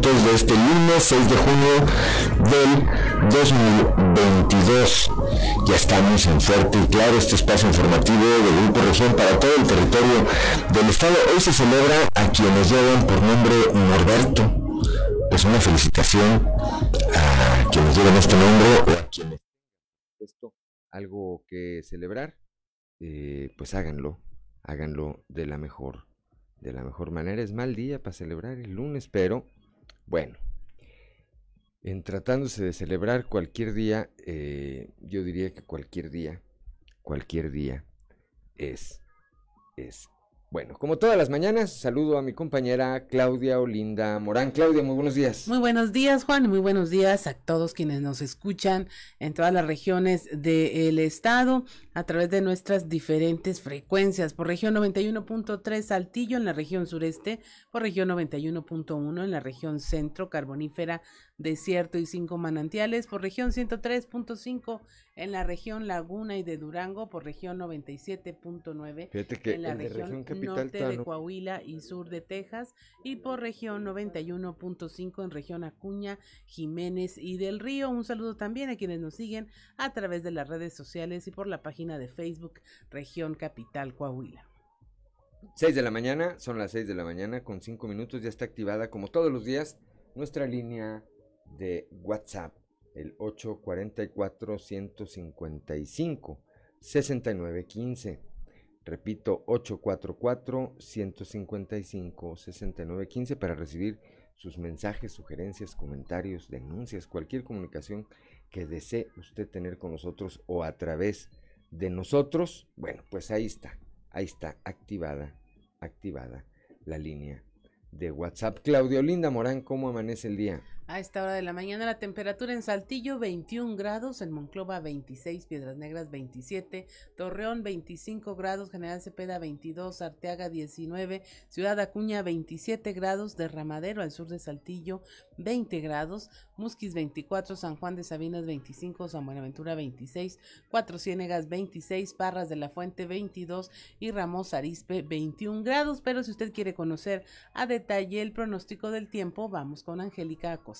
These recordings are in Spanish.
minutos de este lunes 6 de junio del 2022. Ya estamos en Fuerte y Claro, este espacio informativo de Grupo Región para todo el territorio del estado. Hoy se celebra a quienes llevan por nombre Norberto. Pues una felicitación a quienes llevan este nombre o a quienes esto algo que celebrar, eh, pues háganlo, háganlo de la mejor, de la mejor manera. Es mal día para celebrar el lunes, pero bueno, en tratándose de celebrar cualquier día, eh, yo diría que cualquier día, cualquier día es, es bueno, como todas las mañanas, saludo a mi compañera Claudia Olinda Morán. Claudia, muy buenos días. Muy buenos días, Juan, y muy buenos días a todos quienes nos escuchan en todas las regiones del estado a través de nuestras diferentes frecuencias. Por región 91.3 Saltillo en la región sureste, por región 91.1 en la región centro, carbonífera, desierto y cinco manantiales, por región 103.5 en la región Laguna y de Durango, por región 97.9 en la región, norte de Coahuila y sur de Texas, y por región 91.5 en región Acuña, Jiménez y del Río. Un saludo también a quienes nos siguen a través de las redes sociales y por la página de Facebook Región Capital Coahuila. 6 de la mañana, son las 6 de la mañana, con 5 minutos ya está activada como todos los días nuestra línea de WhatsApp el 844-155-6915. Repito, 844-155-6915 para recibir sus mensajes, sugerencias, comentarios, denuncias, cualquier comunicación que desee usted tener con nosotros o a través de nosotros. Bueno, pues ahí está, ahí está activada, activada la línea de WhatsApp. Claudio Linda Morán, ¿cómo amanece el día? A esta hora de la mañana la temperatura en Saltillo 21 grados, en Monclova 26, Piedras Negras 27, Torreón 25 grados, General Cepeda 22, Arteaga 19, Ciudad Acuña 27 grados, Derramadero al sur de Saltillo 20 grados, Musquis 24, San Juan de Sabinas 25, San Buenaventura 26, Cuatro Ciénegas 26, Parras de la Fuente 22 y Ramos Arispe 21 grados. Pero si usted quiere conocer a detalle el pronóstico del tiempo, vamos con Angélica Acosta.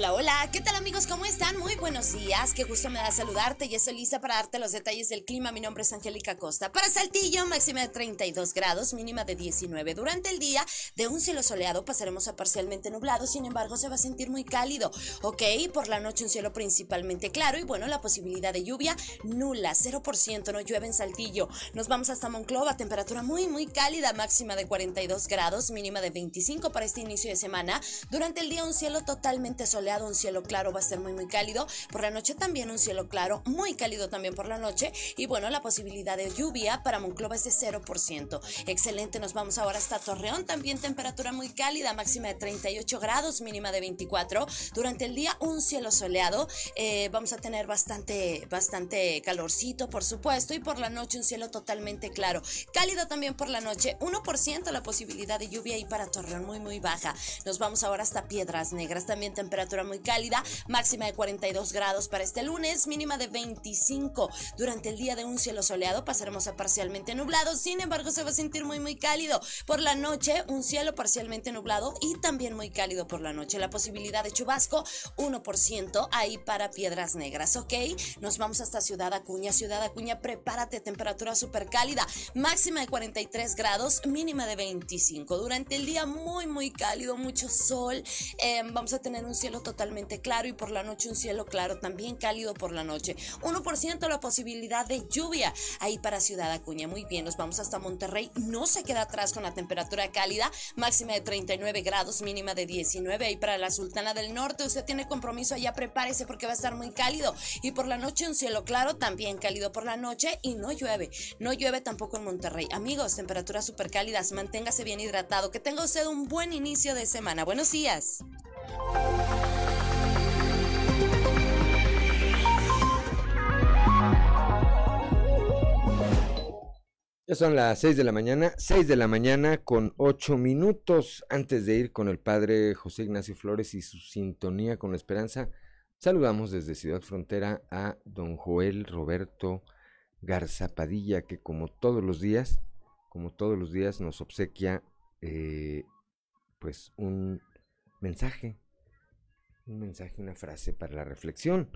Hola, hola, ¿qué tal amigos? ¿Cómo están? Muy buenos días, qué gusto me da saludarte y estoy lista para darte los detalles del clima. Mi nombre es Angélica Costa. Para Saltillo, máxima de 32 grados, mínima de 19. Durante el día, de un cielo soleado pasaremos a parcialmente nublado, sin embargo se va a sentir muy cálido, ¿ok? Por la noche un cielo principalmente claro y bueno, la posibilidad de lluvia nula, 0%, no llueve en Saltillo. Nos vamos hasta Monclova, temperatura muy, muy cálida, máxima de 42 grados, mínima de 25 para este inicio de semana. Durante el día un cielo totalmente soleado un cielo claro, va a ser muy muy cálido. Por la noche también un cielo claro, muy cálido también por la noche. Y bueno, la posibilidad de lluvia para Monclova es de 0%. Excelente, nos vamos ahora hasta Torreón, también temperatura muy cálida, máxima de 38 grados, mínima de 24. Durante el día un cielo soleado, eh, vamos a tener bastante, bastante calorcito, por supuesto. Y por la noche un cielo totalmente claro. Cálido también por la noche, 1% la posibilidad de lluvia y para Torreón muy muy baja. Nos vamos ahora hasta Piedras Negras, también temperatura muy cálida, máxima de 42 grados para este lunes, mínima de 25. Durante el día de un cielo soleado pasaremos a parcialmente nublado, sin embargo se va a sentir muy muy cálido. Por la noche un cielo parcialmente nublado y también muy cálido por la noche. La posibilidad de chubasco 1% ahí para Piedras Negras, ¿ok? Nos vamos hasta Ciudad Acuña. Ciudad Acuña, prepárate, temperatura súper cálida, máxima de 43 grados, mínima de 25. Durante el día muy muy cálido, mucho sol. Em, vamos a tener un cielo totalmente claro y por la noche un cielo claro, también cálido por la noche. 1% la posibilidad de lluvia ahí para Ciudad Acuña. Muy bien, nos vamos hasta Monterrey. No se queda atrás con la temperatura cálida, máxima de 39 grados, mínima de 19. Ahí para la Sultana del Norte, usted tiene compromiso allá, prepárese porque va a estar muy cálido. Y por la noche un cielo claro, también cálido por la noche y no llueve. No llueve tampoco en Monterrey. Amigos, temperaturas súper cálidas, manténgase bien hidratado. Que tenga usted un buen inicio de semana. Buenos días. Ya son las 6 de la mañana, 6 de la mañana con 8 minutos antes de ir con el padre José Ignacio Flores y su sintonía con la esperanza. Saludamos desde Ciudad Frontera a don Joel Roberto Garzapadilla, que como todos los días, como todos los días nos obsequia eh, pues un mensaje, un mensaje, una frase para la reflexión.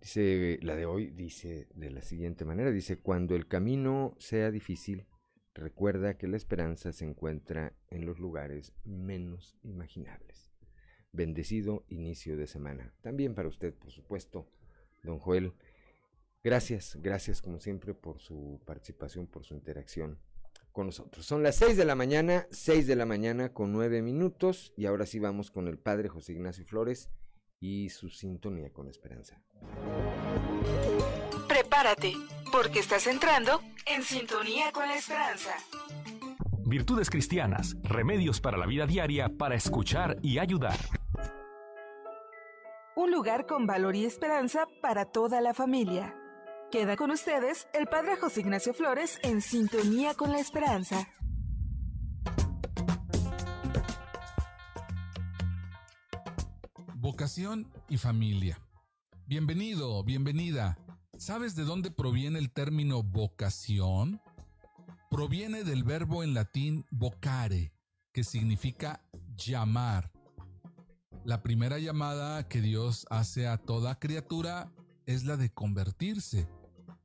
Dice, la de hoy dice de la siguiente manera, dice, cuando el camino sea difícil, recuerda que la esperanza se encuentra en los lugares menos imaginables. Bendecido inicio de semana. También para usted, por supuesto, don Joel. Gracias, gracias como siempre por su participación, por su interacción con nosotros. Son las 6 de la mañana, 6 de la mañana con 9 minutos y ahora sí vamos con el padre José Ignacio Flores y su sintonía con esperanza. Prepárate, porque estás entrando en sintonía con la esperanza. Virtudes cristianas, remedios para la vida diaria para escuchar y ayudar. Un lugar con valor y esperanza para toda la familia. Queda con ustedes el Padre José Ignacio Flores en sintonía con la esperanza. Vocación y familia. Bienvenido, bienvenida. ¿Sabes de dónde proviene el término vocación? Proviene del verbo en latín vocare, que significa llamar. La primera llamada que Dios hace a toda criatura es la de convertirse,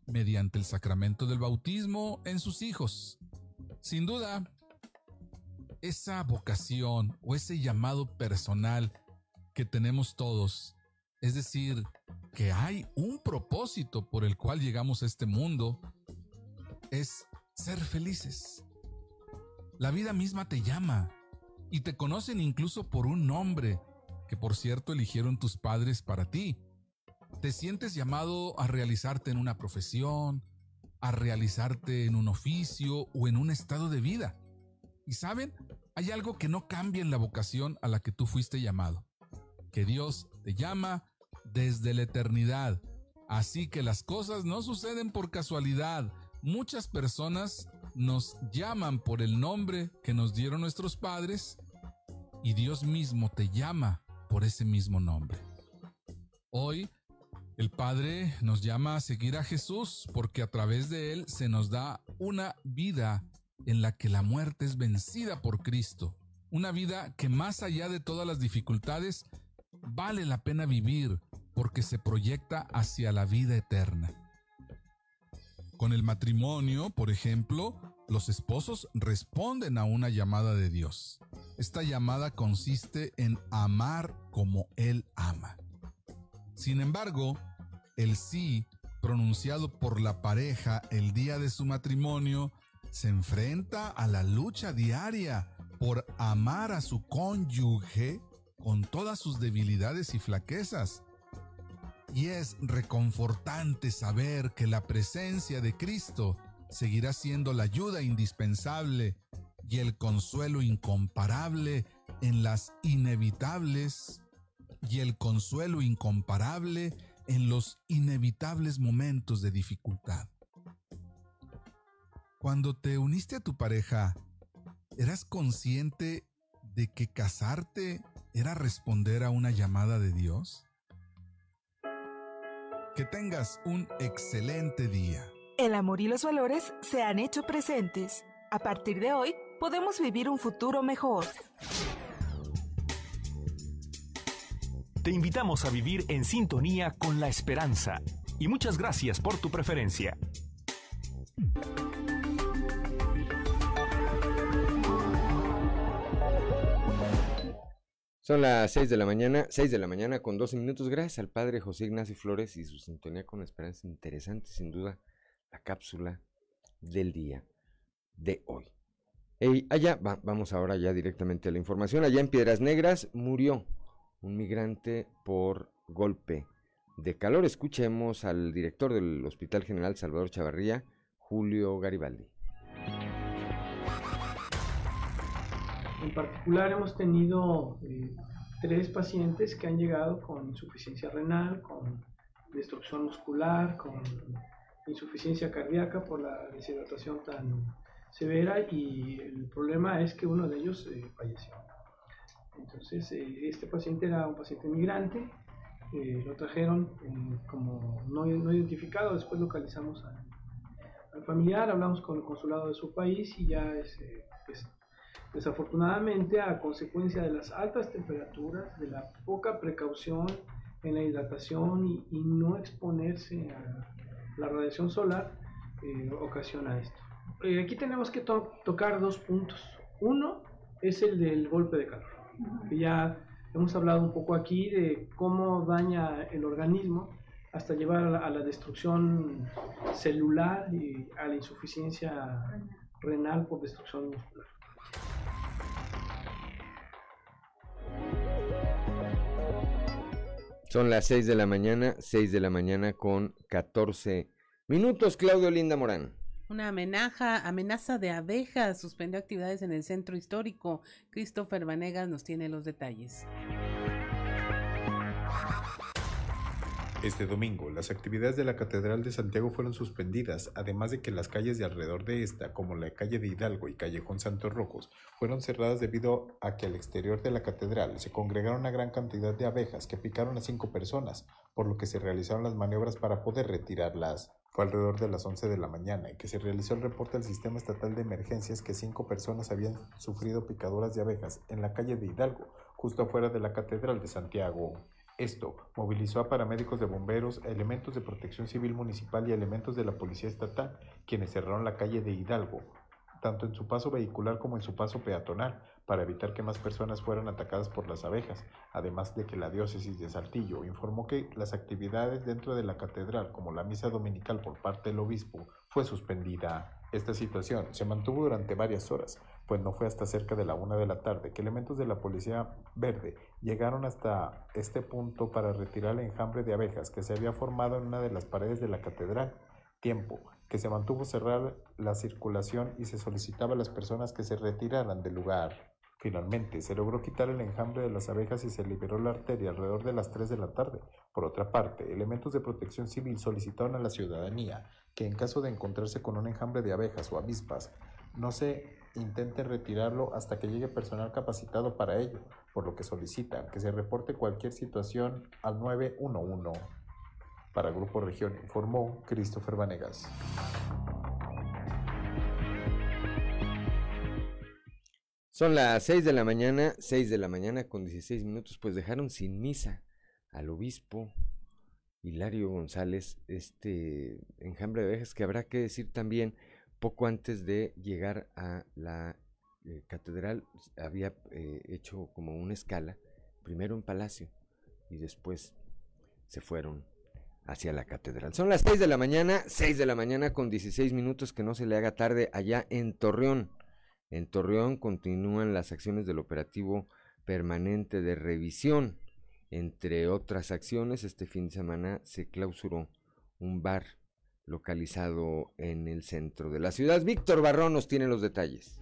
mediante el sacramento del bautismo en sus hijos. Sin duda, esa vocación o ese llamado personal que tenemos todos. Es decir, que hay un propósito por el cual llegamos a este mundo. Es ser felices. La vida misma te llama y te conocen incluso por un nombre que por cierto eligieron tus padres para ti. Te sientes llamado a realizarte en una profesión, a realizarte en un oficio o en un estado de vida. Y saben, hay algo que no cambia en la vocación a la que tú fuiste llamado que Dios te llama desde la eternidad. Así que las cosas no suceden por casualidad. Muchas personas nos llaman por el nombre que nos dieron nuestros padres y Dios mismo te llama por ese mismo nombre. Hoy el Padre nos llama a seguir a Jesús porque a través de Él se nos da una vida en la que la muerte es vencida por Cristo. Una vida que más allá de todas las dificultades vale la pena vivir porque se proyecta hacia la vida eterna. Con el matrimonio, por ejemplo, los esposos responden a una llamada de Dios. Esta llamada consiste en amar como Él ama. Sin embargo, el sí pronunciado por la pareja el día de su matrimonio se enfrenta a la lucha diaria por amar a su cónyuge con todas sus debilidades y flaquezas. Y es reconfortante saber que la presencia de Cristo seguirá siendo la ayuda indispensable y el consuelo incomparable en las inevitables y el consuelo incomparable en los inevitables momentos de dificultad. Cuando te uniste a tu pareja, ¿eras consciente de que casarte era responder a una llamada de Dios? Que tengas un excelente día. El amor y los valores se han hecho presentes. A partir de hoy, podemos vivir un futuro mejor. Te invitamos a vivir en sintonía con la esperanza y muchas gracias por tu preferencia. Son las 6 de la mañana, 6 de la mañana con 12 minutos. Gracias al padre José Ignacio Flores y su sintonía con esperanza. Interesante, sin duda, la cápsula del día de hoy. allá, vamos ahora ya directamente a la información. Allá en Piedras Negras murió un migrante por golpe de calor. Escuchemos al director del Hospital General Salvador Chavarría, Julio Garibaldi. En particular hemos tenido eh, tres pacientes que han llegado con insuficiencia renal, con destrucción muscular, con insuficiencia cardíaca por la deshidratación tan severa y el problema es que uno de ellos eh, falleció. Entonces, eh, este paciente era un paciente migrante, eh, lo trajeron como no, identificado, después localizamos al, familiar, hablamos con el consulado de su país y ya es, pues, desafortunadamente a consecuencia de las altas temperaturas, de la poca precaución en la hidratación y, no exponerse a la radiación solar, ocasiona esto. Eh, aquí tenemos que tocar dos puntos. Uno es el del golpe de calor, ya hemos hablado un poco aquí de cómo daña el organismo hasta llevar a la, destrucción celular y a la insuficiencia renal por destrucción muscular. Son las 6 de la mañana, 6 de la mañana con 14 minutos. Claudio Linda Morán. Una amenaza, amenaza de abejas suspendió actividades en el centro histórico. Christopher Vanegas nos tiene los detalles. Este domingo, las actividades de la Catedral de Santiago fueron suspendidas, además de que las calles de alrededor de esta, como la calle de Hidalgo y Callejón Santos Rojos, fueron cerradas debido a que al exterior de la catedral se congregaron una gran cantidad de abejas que picaron a cinco personas, por lo que se realizaron las maniobras para poder retirarlas. Fue alrededor de las 11 de la mañana en que se realizó el reporte al Sistema Estatal de Emergencias que cinco personas habían sufrido picaduras de abejas en la calle de Hidalgo, justo afuera de la Catedral de Santiago. Esto movilizó a paramédicos de bomberos, elementos de protección civil municipal y elementos de la policía estatal, quienes cerraron la calle de Hidalgo, tanto en su paso vehicular como en su paso peatonal, para evitar que más personas fueran atacadas por las abejas, además de que la diócesis de Saltillo informó que las actividades dentro de la catedral, como la misa dominical por parte del obispo, fue suspendida. Esta situación se mantuvo durante varias horas, pues no fue hasta cerca de la una de la tarde que elementos de la policía verde llegaron hasta este punto para retirar el enjambre de abejas que se había formado en una de las paredes de la catedral. Tiempo que se mantuvo cerrar la circulación y se solicitaba a las personas que se retiraran del lugar. Finalmente, se logró quitar el enjambre de las abejas y se liberó la arteria alrededor de las 3 de la tarde. Por otra parte, elementos de protección civil solicitaron a la ciudadanía que en caso de encontrarse con un enjambre de abejas o avispas, no se intente retirarlo hasta que llegue personal capacitado para ello, por lo que solicitan que se reporte cualquier situación al 911. Para Grupo Región informó Christopher Vanegas. Son las 6 de la mañana, 6 de la mañana con 16 minutos, pues dejaron sin misa al obispo Hilario González, este enjambre de ovejas que habrá que decir también, poco antes de llegar a la eh, catedral, había eh, hecho como una escala, primero en Palacio y después se fueron hacia la catedral. Son las 6 de la mañana, 6 de la mañana con 16 minutos, que no se le haga tarde allá en Torreón. En Torreón continúan las acciones del operativo permanente de revisión. Entre otras acciones, este fin de semana se clausuró un bar localizado en el centro de la ciudad. Víctor Barrón nos tiene los detalles.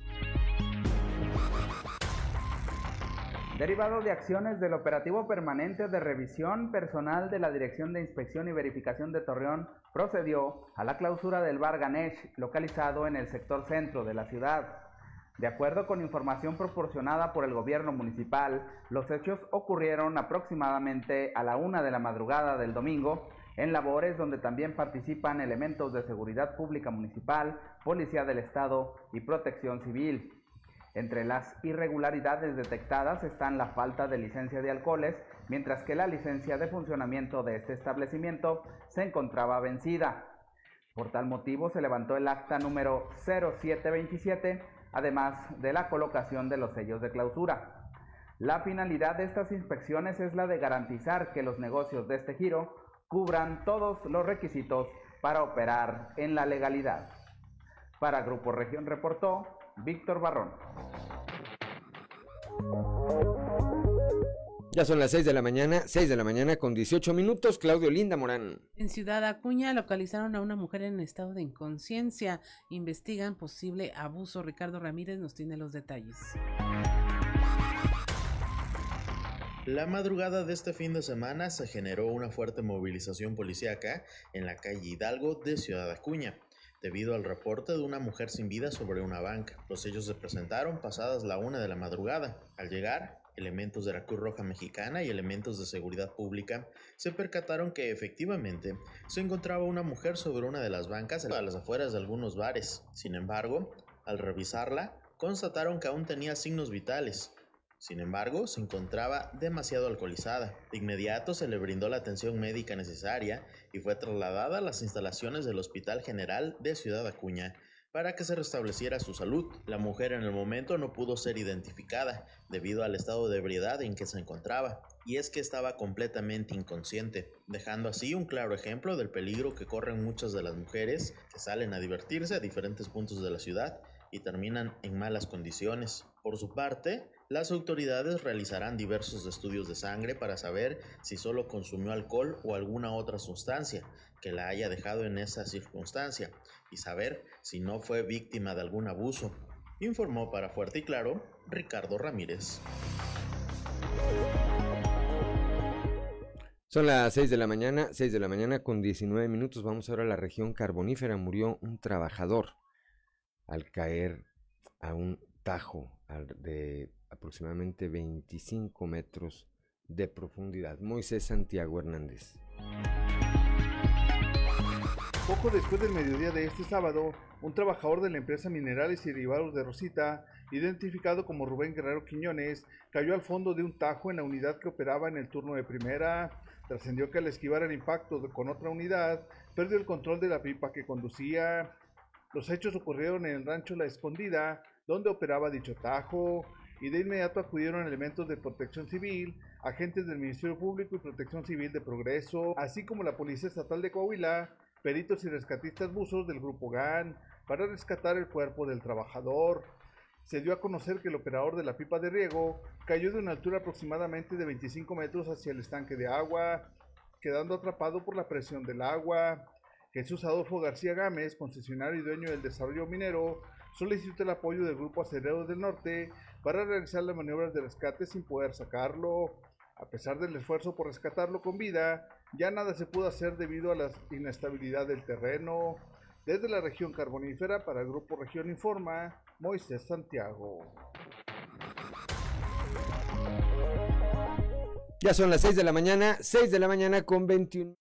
Derivado de acciones del operativo permanente de revisión, personal de la Dirección de Inspección y Verificación de Torreón procedió a la clausura del bar Ganesh, localizado en el sector centro de la ciudad. De acuerdo con información proporcionada por el gobierno municipal, los hechos ocurrieron aproximadamente a la una de la madrugada del domingo en labores donde también participan elementos de seguridad pública municipal, policía del estado y protección civil. Entre las irregularidades detectadas están la falta de licencia de alcoholes, mientras que la licencia de funcionamiento de este establecimiento se encontraba vencida. Por tal motivo se levantó el acta número 0727 además de la colocación de los sellos de clausura. La finalidad de estas inspecciones es la de garantizar que los negocios de este giro cubran todos los requisitos para operar en la legalidad. Para Grupo Región reportó Víctor Barrón. Ya son las 6 de la mañana, 6 de la mañana con 18 minutos. Claudio Linda Morán. En Ciudad Acuña localizaron a una mujer en estado de inconsciencia. Investigan posible abuso. Ricardo Ramírez nos tiene los detalles. La madrugada de este fin de semana se generó una fuerte movilización policíaca en la calle Hidalgo de Ciudad Acuña, debido al reporte de una mujer sin vida sobre una banca. Los hechos se presentaron pasadas la una de la madrugada. Al llegar, elementos de la Cruz Roja Mexicana y elementos de seguridad pública se percataron que efectivamente se encontraba una mujer sobre una de las bancas a las afueras de algunos bares. Sin embargo, al revisarla, constataron que aún tenía signos vitales, sin embargo, se encontraba demasiado alcoholizada. De inmediato se le brindó la atención médica necesaria y fue trasladada a las instalaciones del Hospital General de Ciudad Acuña para que se restableciera su salud. La mujer en el momento no pudo ser identificada debido al estado de ebriedad en que se encontraba, y es que estaba completamente inconsciente, dejando así un claro ejemplo del peligro que corren muchas de las mujeres que salen a divertirse a diferentes puntos de la ciudad y terminan en malas condiciones. Por su parte, las autoridades realizarán diversos estudios de sangre para saber si solo consumió alcohol o alguna otra sustancia que la haya dejado en esa circunstancia y saber si no fue víctima de algún abuso, informó para Fuerte y Claro Ricardo Ramírez. Son las 6 de la mañana, 6 de la mañana con 19 minutos. Vamos ahora a la región carbonífera. Murió un trabajador al caer a un tajo de aproximadamente 25 metros de profundidad. Moisés Santiago Hernández. Poco después del mediodía de este sábado, un trabajador de la empresa Minerales y Derivados de Rosita, identificado como Rubén Guerrero Quiñones, cayó al fondo de un tajo en la unidad que operaba en el turno de primera. Trascendió que al esquivar el impacto con otra unidad, perdió el control de la pipa que conducía. Los hechos ocurrieron en el rancho La Escondida, donde operaba dicho tajo y de inmediato acudieron elementos de protección civil, agentes del Ministerio Público y Protección Civil de Progreso, así como la Policía Estatal de Coahuila, peritos y rescatistas buzos del Grupo GAN, para rescatar el cuerpo del trabajador. Se dio a conocer que el operador de la pipa de riego cayó de una altura aproximadamente de 25 metros hacia el estanque de agua, quedando atrapado por la presión del agua. Jesús Adolfo García Gámez, concesionario y dueño del desarrollo minero, solicitó el apoyo del Grupo Acerero del Norte para realizar las maniobras de rescate sin poder sacarlo. A pesar del esfuerzo por rescatarlo con vida, ya nada se pudo hacer debido a la inestabilidad del terreno. Desde la región carbonífera para el Grupo Región Informa, Moisés Santiago. Ya son las 6 de la mañana, 6 de la mañana con 21.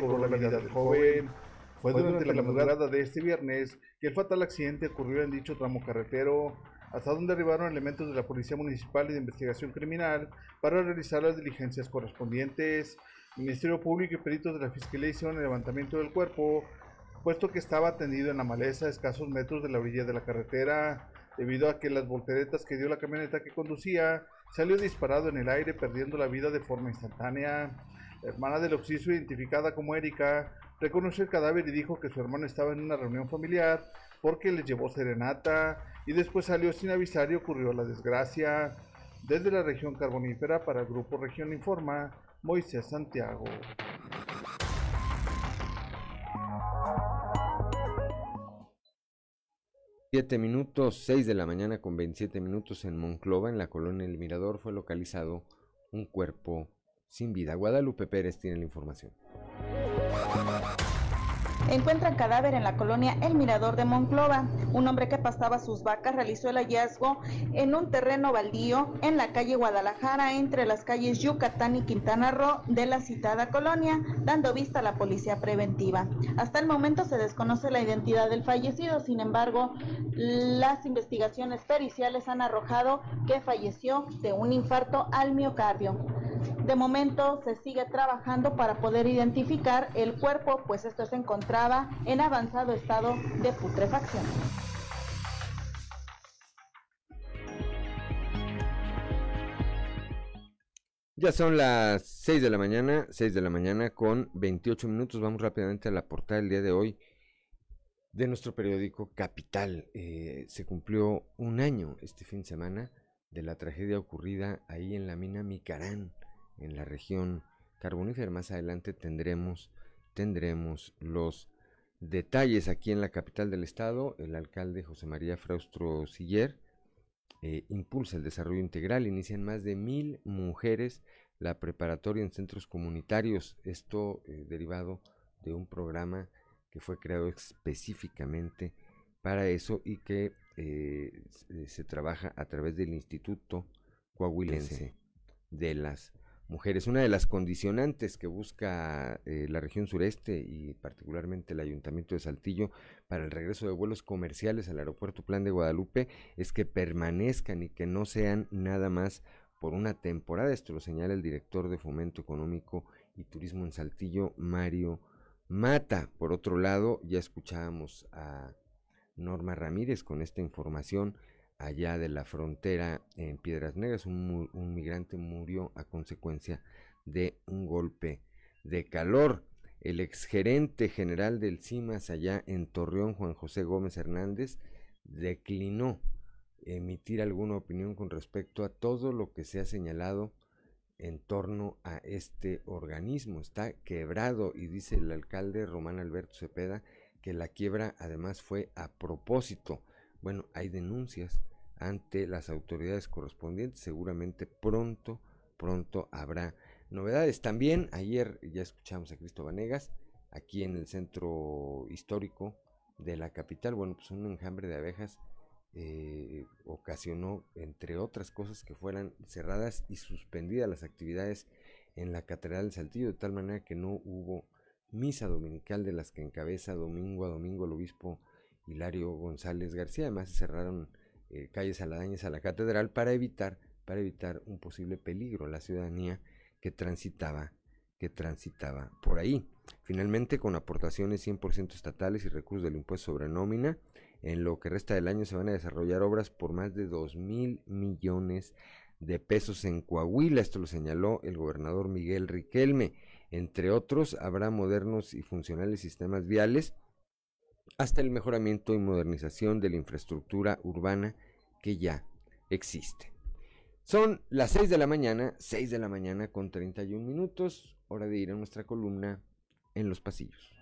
Con la vida del joven. Fue durante la madrugada de este viernes que el fatal accidente ocurrió en dicho tramo carretero, hasta donde arribaron elementos de la Policía Municipal y de Investigación Criminal para realizar las diligencias correspondientes. El Ministerio Público y peritos de la Fiscalía hicieron el levantamiento del cuerpo, puesto que estaba tendido en la maleza a escasos metros de la orilla de la carretera, debido a que las volteretas que dio la camioneta que conducía salió disparado en el aire perdiendo la vida de forma instantánea. Hermana del occiso, identificada como Erika, reconoció el cadáver y dijo que su hermano estaba en una reunión familiar porque les llevó serenata y después salió sin avisar y ocurrió la desgracia. Desde la región carbonífera para el Grupo Región Informa, Moisés Santiago. Siete minutos, seis de la mañana con 27 minutos en Monclova, en la colonia El Mirador, fue localizado un cuerpo sin vida. Guadalupe Pérez tiene la información. Encuentran cadáver en la colonia El Mirador de Monclova. Un hombre que pastaba sus vacas realizó el hallazgo en un terreno baldío en la calle Guadalajara entre las calles Yucatán y Quintana Roo de la citada colonia, dando vista a la policía preventiva. Hasta el momento se desconoce la identidad del fallecido, sin embargo, las investigaciones periciales han arrojado que falleció de un infarto al miocardio. De momento se sigue trabajando para poder identificar el cuerpo, pues esto se encontraba en avanzado estado de putrefacción. Ya son las 6 de la mañana, 6 de la mañana con 28 minutos. Vamos rápidamente a la portada del día de hoy de nuestro periódico Capital. Eh, se cumplió un año este fin de semana de la tragedia ocurrida ahí en la mina Micarán, en la región carbonífera. Más adelante tendremos, tendremos los detalles aquí en la capital del estado. El alcalde José María Fraustro Siller eh, impulsa el desarrollo integral. Inician más de mil mujeres la preparatoria en centros comunitarios. Esto eh, derivado de un programa que fue creado específicamente para eso y que eh, se trabaja a través del Instituto Coahuilense de las mujeres. Una de las condicionantes que busca eh, la región sureste y particularmente el Ayuntamiento de Saltillo para el regreso de vuelos comerciales al aeropuerto Plan de Guadalupe es que permanezcan y que no sean nada más por una temporada. Esto lo señala el director de Fomento Económico y Turismo en Saltillo, Mario Mata. Por otro lado, ya escuchábamos a Norma Ramírez con esta información allá de la frontera en Piedras Negras. Un, migrante murió a consecuencia de un golpe de calor. El exgerente general del CIMAS allá en Torreón, Juan José Gómez Hernández, declinó emitir alguna opinión con respecto a todo lo que se ha señalado en torno a este organismo. Está quebrado y dice el alcalde Román Alberto Cepeda que la quiebra además fue a propósito bueno, hay denuncias ante las autoridades correspondientes. Seguramente pronto, pronto habrá novedades. También ayer ya escuchamos a Cristo Vanegas aquí en el centro histórico de la capital. Bueno, pues un enjambre de abejas eh, ocasionó, entre otras cosas, que fueran cerradas y suspendidas las actividades en la Catedral de Saltillo, de tal manera que no hubo misa dominical de las que encabeza domingo a domingo el obispo Hilario González García. Además, cerraron eh, calles aladañas a la catedral para evitar, para evitar un posible peligro a la ciudadanía que transitaba, que transitaba por ahí. Finalmente, con aportaciones 100% estatales y recursos del impuesto sobre nómina, en lo que resta del año se van a desarrollar obras por más de 2 mil millones de pesos en Coahuila. Esto lo señaló el gobernador Miguel Riquelme. Entre otros, habrá modernos y funcionales sistemas viales hasta el mejoramiento y modernización de la infraestructura urbana que ya existe. Son las 6 de la mañana, 6 de la mañana con 31 minutos, hora de ir a nuestra columna en los pasillos.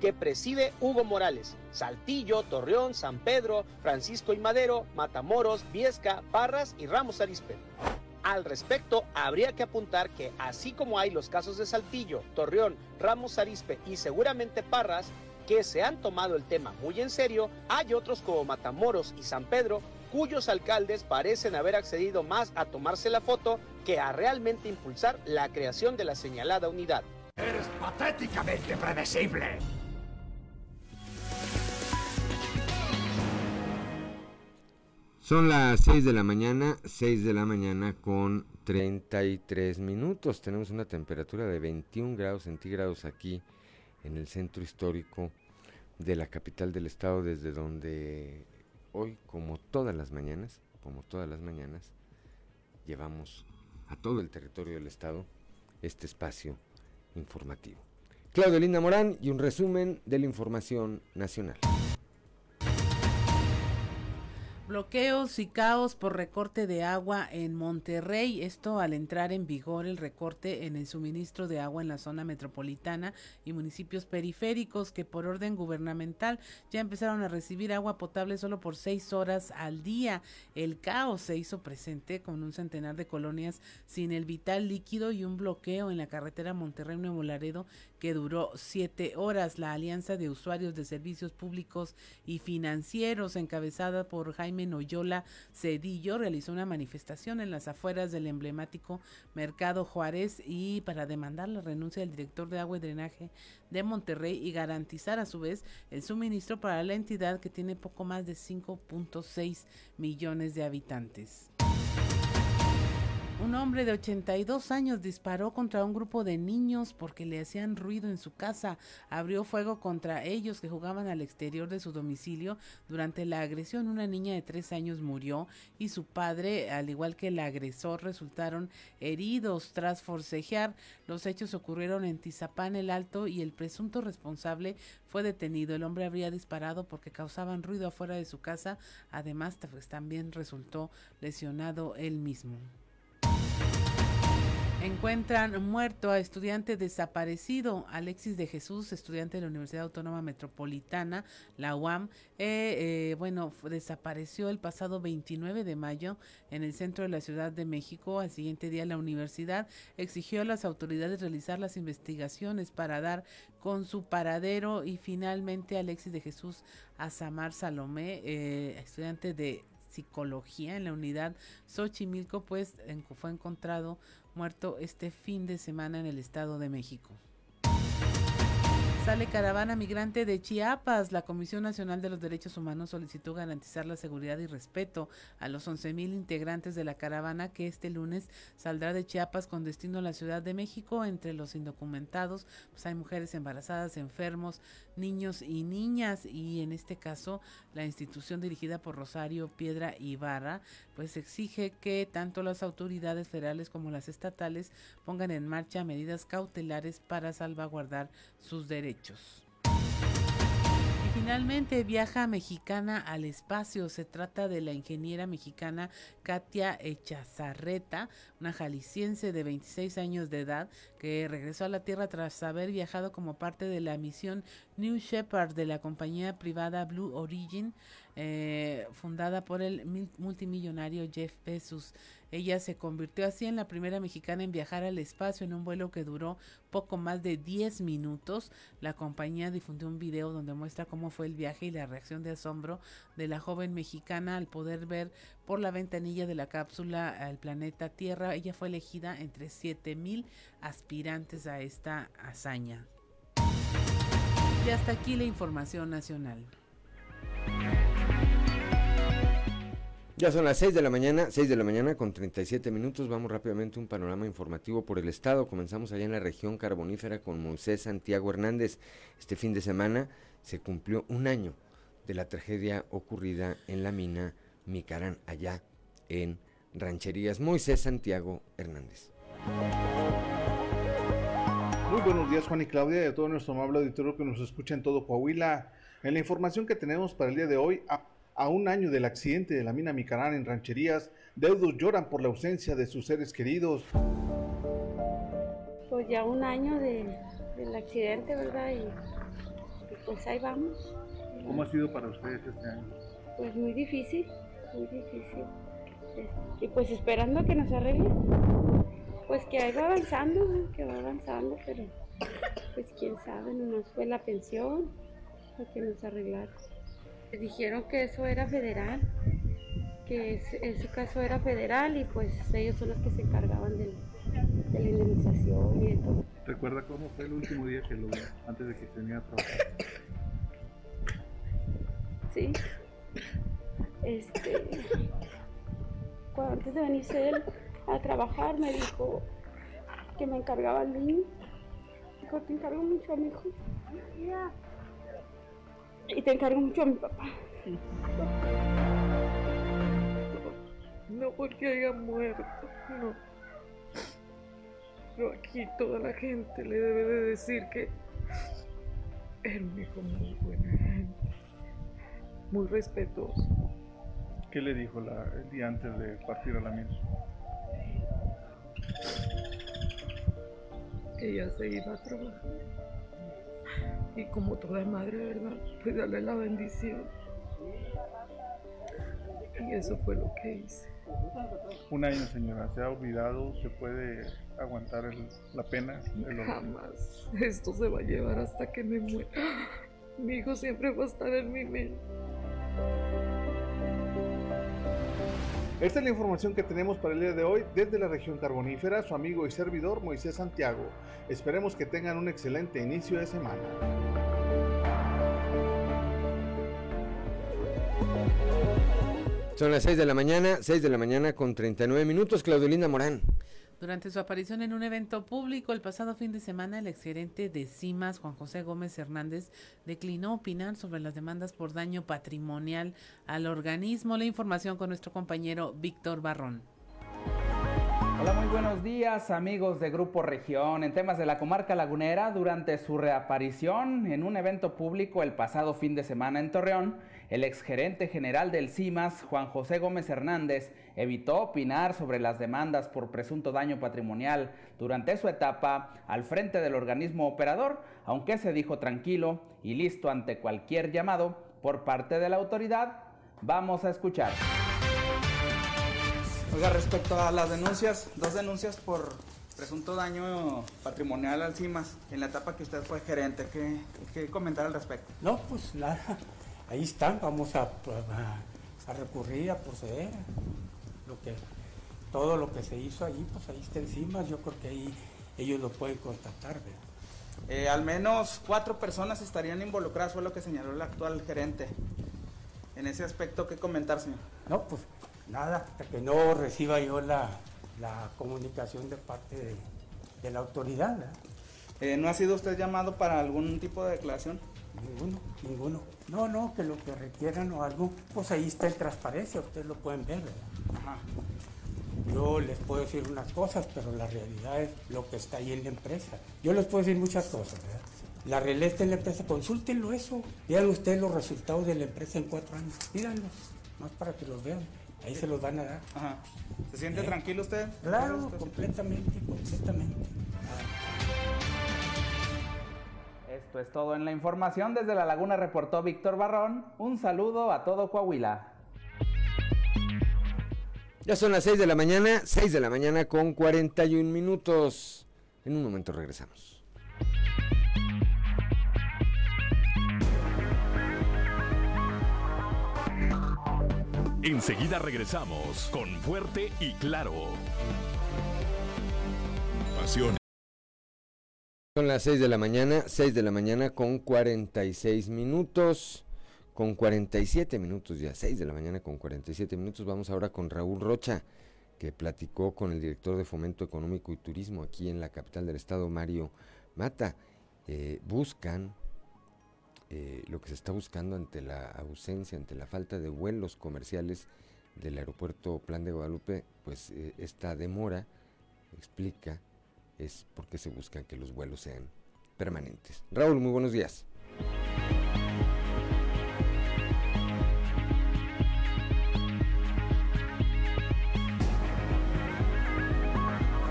Que preside Hugo Morales. Saltillo, Torreón, San Pedro, Francisco y Madero, Matamoros, Viesca, Parras y Ramos Arizpe. Al respecto, habría que apuntar que así como hay los casos de Saltillo, Torreón, Ramos Arizpe y seguramente Parras, que se han tomado el tema muy en serio, hay otros como Matamoros y San Pedro, cuyos alcaldes parecen haber accedido más a tomarse la foto que a realmente impulsar la creación de la señalada unidad. Eres patéticamente predecible. Son las 6 de la mañana, 6 de la mañana con 33 minutos. Tenemos una temperatura de 21 grados centígrados aquí en el centro histórico de la capital del estado, desde donde hoy, como todas las mañanas, como todas las mañanas, llevamos a todo el territorio del estado este espacio informativo. Claudio Linda Morán y un resumen de la información nacional. Bloqueos y caos por recorte de agua en Monterrey. Esto al entrar en vigor el recorte en el suministro de agua en la zona metropolitana y municipios periféricos que por orden gubernamental ya empezaron a recibir agua potable solo por seis horas al día. El caos se hizo presente con un centenar de colonias sin el vital líquido y un bloqueo en la carretera Monterrey-Nuevo Laredo que duró siete horas. La Alianza de Usuarios de Servicios Públicos y Financieros, encabezada por Jaime Noyola Cedillo realizó una manifestación en las afueras del emblemático Mercado Juárez y para demandar la renuncia del director de agua y drenaje de Monterrey y garantizar a su vez el suministro para la entidad que tiene poco más de 5.6 millones de habitantes. Un hombre de 82 años disparó contra un grupo de niños porque le hacían ruido en su casa. Abrió fuego contra ellos que jugaban al exterior de su domicilio. Durante la agresión, una niña de 3 años murió y su padre, al igual que el agresor, resultaron heridos tras forcejear. Los hechos ocurrieron en Tizapán el Alto y el presunto responsable fue detenido. El hombre habría disparado porque causaban ruido afuera de su casa. Además, pues, también resultó lesionado él mismo. Encuentran muerto a estudiante desaparecido, Alexis de Jesús, estudiante de la Universidad Autónoma Metropolitana, la UAM. Eh, eh, bueno, desapareció el pasado 29 de mayo en el centro de la Ciudad de México. Al siguiente día la universidad exigió a las autoridades realizar las investigaciones para dar con su paradero y finalmente Alexis de Jesús Azamar Salomé, eh, estudiante de psicología en la unidad Xochimilco, pues fue encontrado muerto este fin de semana en el Estado de México. Sale caravana migrante de Chiapas. La Comisión Nacional de los Derechos Humanos solicitó garantizar la seguridad y respeto a los 11.000 integrantes de la caravana que este lunes saldrá de Chiapas con destino a la Ciudad de México. Entre los indocumentados pues hay mujeres embarazadas, enfermos, niños y niñas y en este caso la institución dirigida por Rosario Piedra Ibarra pues exige que tanto las autoridades federales como las estatales pongan en marcha medidas cautelares para salvaguardar sus derechos. Finalmente viaja mexicana al espacio. Se trata de la ingeniera mexicana Katia Echazarreta, una jalisciense de 26 años de edad que regresó a la Tierra tras haber viajado como parte de la misión New Shepard de la compañía privada Blue Origin, eh, fundada por el multimillonario Jeff Bezos. Ella se convirtió así en la primera mexicana en viajar al espacio en un vuelo que duró poco más de 10 minutos. La compañía difundió un video donde muestra cómo fue el viaje y la reacción de asombro de la joven mexicana al poder ver por la ventanilla de la cápsula al planeta Tierra. Ella fue elegida entre 7000 aspirantes a esta hazaña. Y hasta aquí la información nacional. Ya son las 6 de la mañana, 6 de la mañana con 37 minutos. Vamos rápidamente a un panorama informativo por el estado. Comenzamos allá en la región carbonífera con Moisés Santiago Hernández. Este fin de semana se cumplió un año de la tragedia ocurrida en la mina Micarán, allá en Rancherías. Moisés Santiago Hernández. Muy buenos días Juan y Claudia y a todo nuestro amable auditorio que nos escucha en todo Coahuila. En la información que tenemos para el día de hoy, un año del accidente de la mina Micarán en Rancherías, deudos lloran por la ausencia de sus seres queridos. Pues ya un año del accidente, ¿verdad? Y pues ahí vamos. ¿Cómo ha sido para ustedes este año? Pues muy difícil, muy difícil. Y pues esperando que nos arregle. Pues que ahí va avanzando, que va avanzando, pero pues quién sabe, nomás fue la pensión lo que nos arreglaron. Dijeron que eso era federal, que en su caso era federal y pues ellos son los que se encargaban de, la indemnización y de todo. ¿Recuerda cómo fue el último día que lo vio antes de que tenía trabajo? Sí. Este, cuando antes de venirse él a trabajar me dijo que me encargaba al niño. Dijo, te encargo mucho a mi hijo. Y te encargo mucho a mi papá. No porque haya muerto, no. Pero aquí toda la gente le debe de decir que era un hijo muy buena gente, muy respetuoso. ¿Qué le dijo la, el día antes de partir a la misa? Que ella se iba a trabajar. Y como toda madre, ¿verdad? Pues darle la bendición. Y eso fue lo que hice. Un año, señora, ¿se ha olvidado? ¿Se puede aguantar la pena? Jamás. Esto se va a llevar hasta que me muera. Mi hijo siempre va a estar en mi mente. Esta es la información que tenemos para el día de hoy desde la región carbonífera, su amigo y servidor Moisés Santiago. Esperemos que tengan un excelente inicio de semana. Son las 6 de la mañana, 6 de la mañana con 39 minutos, Claudelina Morán. Durante su aparición en un evento público el pasado fin de semana, el exgerente de CIMAS, Juan José Gómez Hernández, declinó opinar sobre las demandas por daño patrimonial al organismo. La información con nuestro compañero Víctor Barrón. Hola, muy buenos días amigos de Grupo Región. En temas de la comarca lagunera, durante su reaparición en un evento público el pasado fin de semana en Torreón, el exgerente general del CIMAS, Juan José Gómez Hernández, evitó opinar sobre las demandas por presunto daño patrimonial durante su etapa al frente del organismo operador, aunque se dijo tranquilo y listo ante cualquier llamado por parte de la autoridad. Vamos a escuchar. Oiga, respecto a las denuncias, dos denuncias por presunto daño patrimonial al CIMAS en la etapa que usted fue gerente, ¿qué, comentar al respecto? No, pues nada, ahí están, vamos a, a recurrir, a proceder lo que, todo lo que se hizo allí, pues ahí está encima, yo creo que ahí ellos lo pueden constatar. Eh, al menos cuatro personas estarían involucradas, fue lo que señaló el actual gerente. En ese aspecto, ¿qué comentar, señor? No, pues nada, hasta que no reciba yo la, comunicación de parte de, la autoridad. Eh, ¿No ha sido usted llamado para algún tipo de declaración? Ninguno, ninguno. No, no, que lo que requieran o algo, pues ahí está en transparencia, ustedes lo pueden ver. Yo les puedo decir unas cosas, pero la realidad es lo que está ahí en la empresa. Yo les puedo decir muchas cosas, ¿verdad? La realidad está en la empresa, consúltenlo eso. Vean ustedes los resultados de la empresa en cuatro años. Pídanlos, más para que los vean. Ahí se los van a dar. ¿Se siente ¿Eh? tranquilo usted? Claro, completamente, completamente. Esto es todo en la información. Desde La Laguna reportó Víctor Barrón. Un saludo a todo Coahuila. Ya son las 6 de la mañana, 6 de la mañana con 41 minutos. En un momento regresamos. Enseguida regresamos con Fuerte y Claro. Pasión. Son las 6 de la mañana, 6 de la mañana con 46 minutos con 47 minutos ya, 6 de la mañana con 47 minutos. Vamos ahora con Raúl Rocha, que platicó con el director de Fomento Económico y Turismo aquí en la capital del estado, Mario Mata. Eh, buscan eh, lo que se está buscando ante la ausencia, ante la falta de vuelos comerciales del aeropuerto Plan de Guadalupe, pues eh, esta demora, explica, es porque se buscan que los vuelos sean permanentes. Raúl, muy buenos días.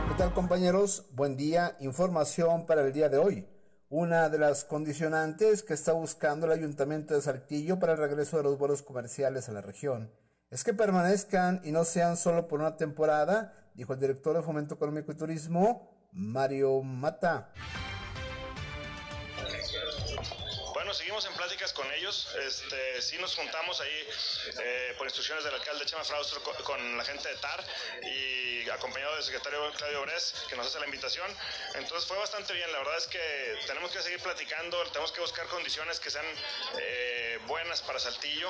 ¿Qué tal compañeros? Buen día. Información para el día de hoy. Una de las condicionantes que está buscando el Ayuntamiento de Saltillo para el regreso de los vuelos comerciales a la región es que permanezcan y no sean solo por una temporada, dijo el director de Fomento Económico y Turismo, Mario Mata. Bueno, seguimos en pláticas con ellos. Este, sí nos juntamos ahí eh, por instrucciones del alcalde Chema Fraustro con, la gente de TAR y acompañado del secretario Claudio Bres, que nos hace la invitación. Entonces fue bastante bien. La verdad es que tenemos que seguir platicando, tenemos que buscar condiciones que sean eh, buenas para Saltillo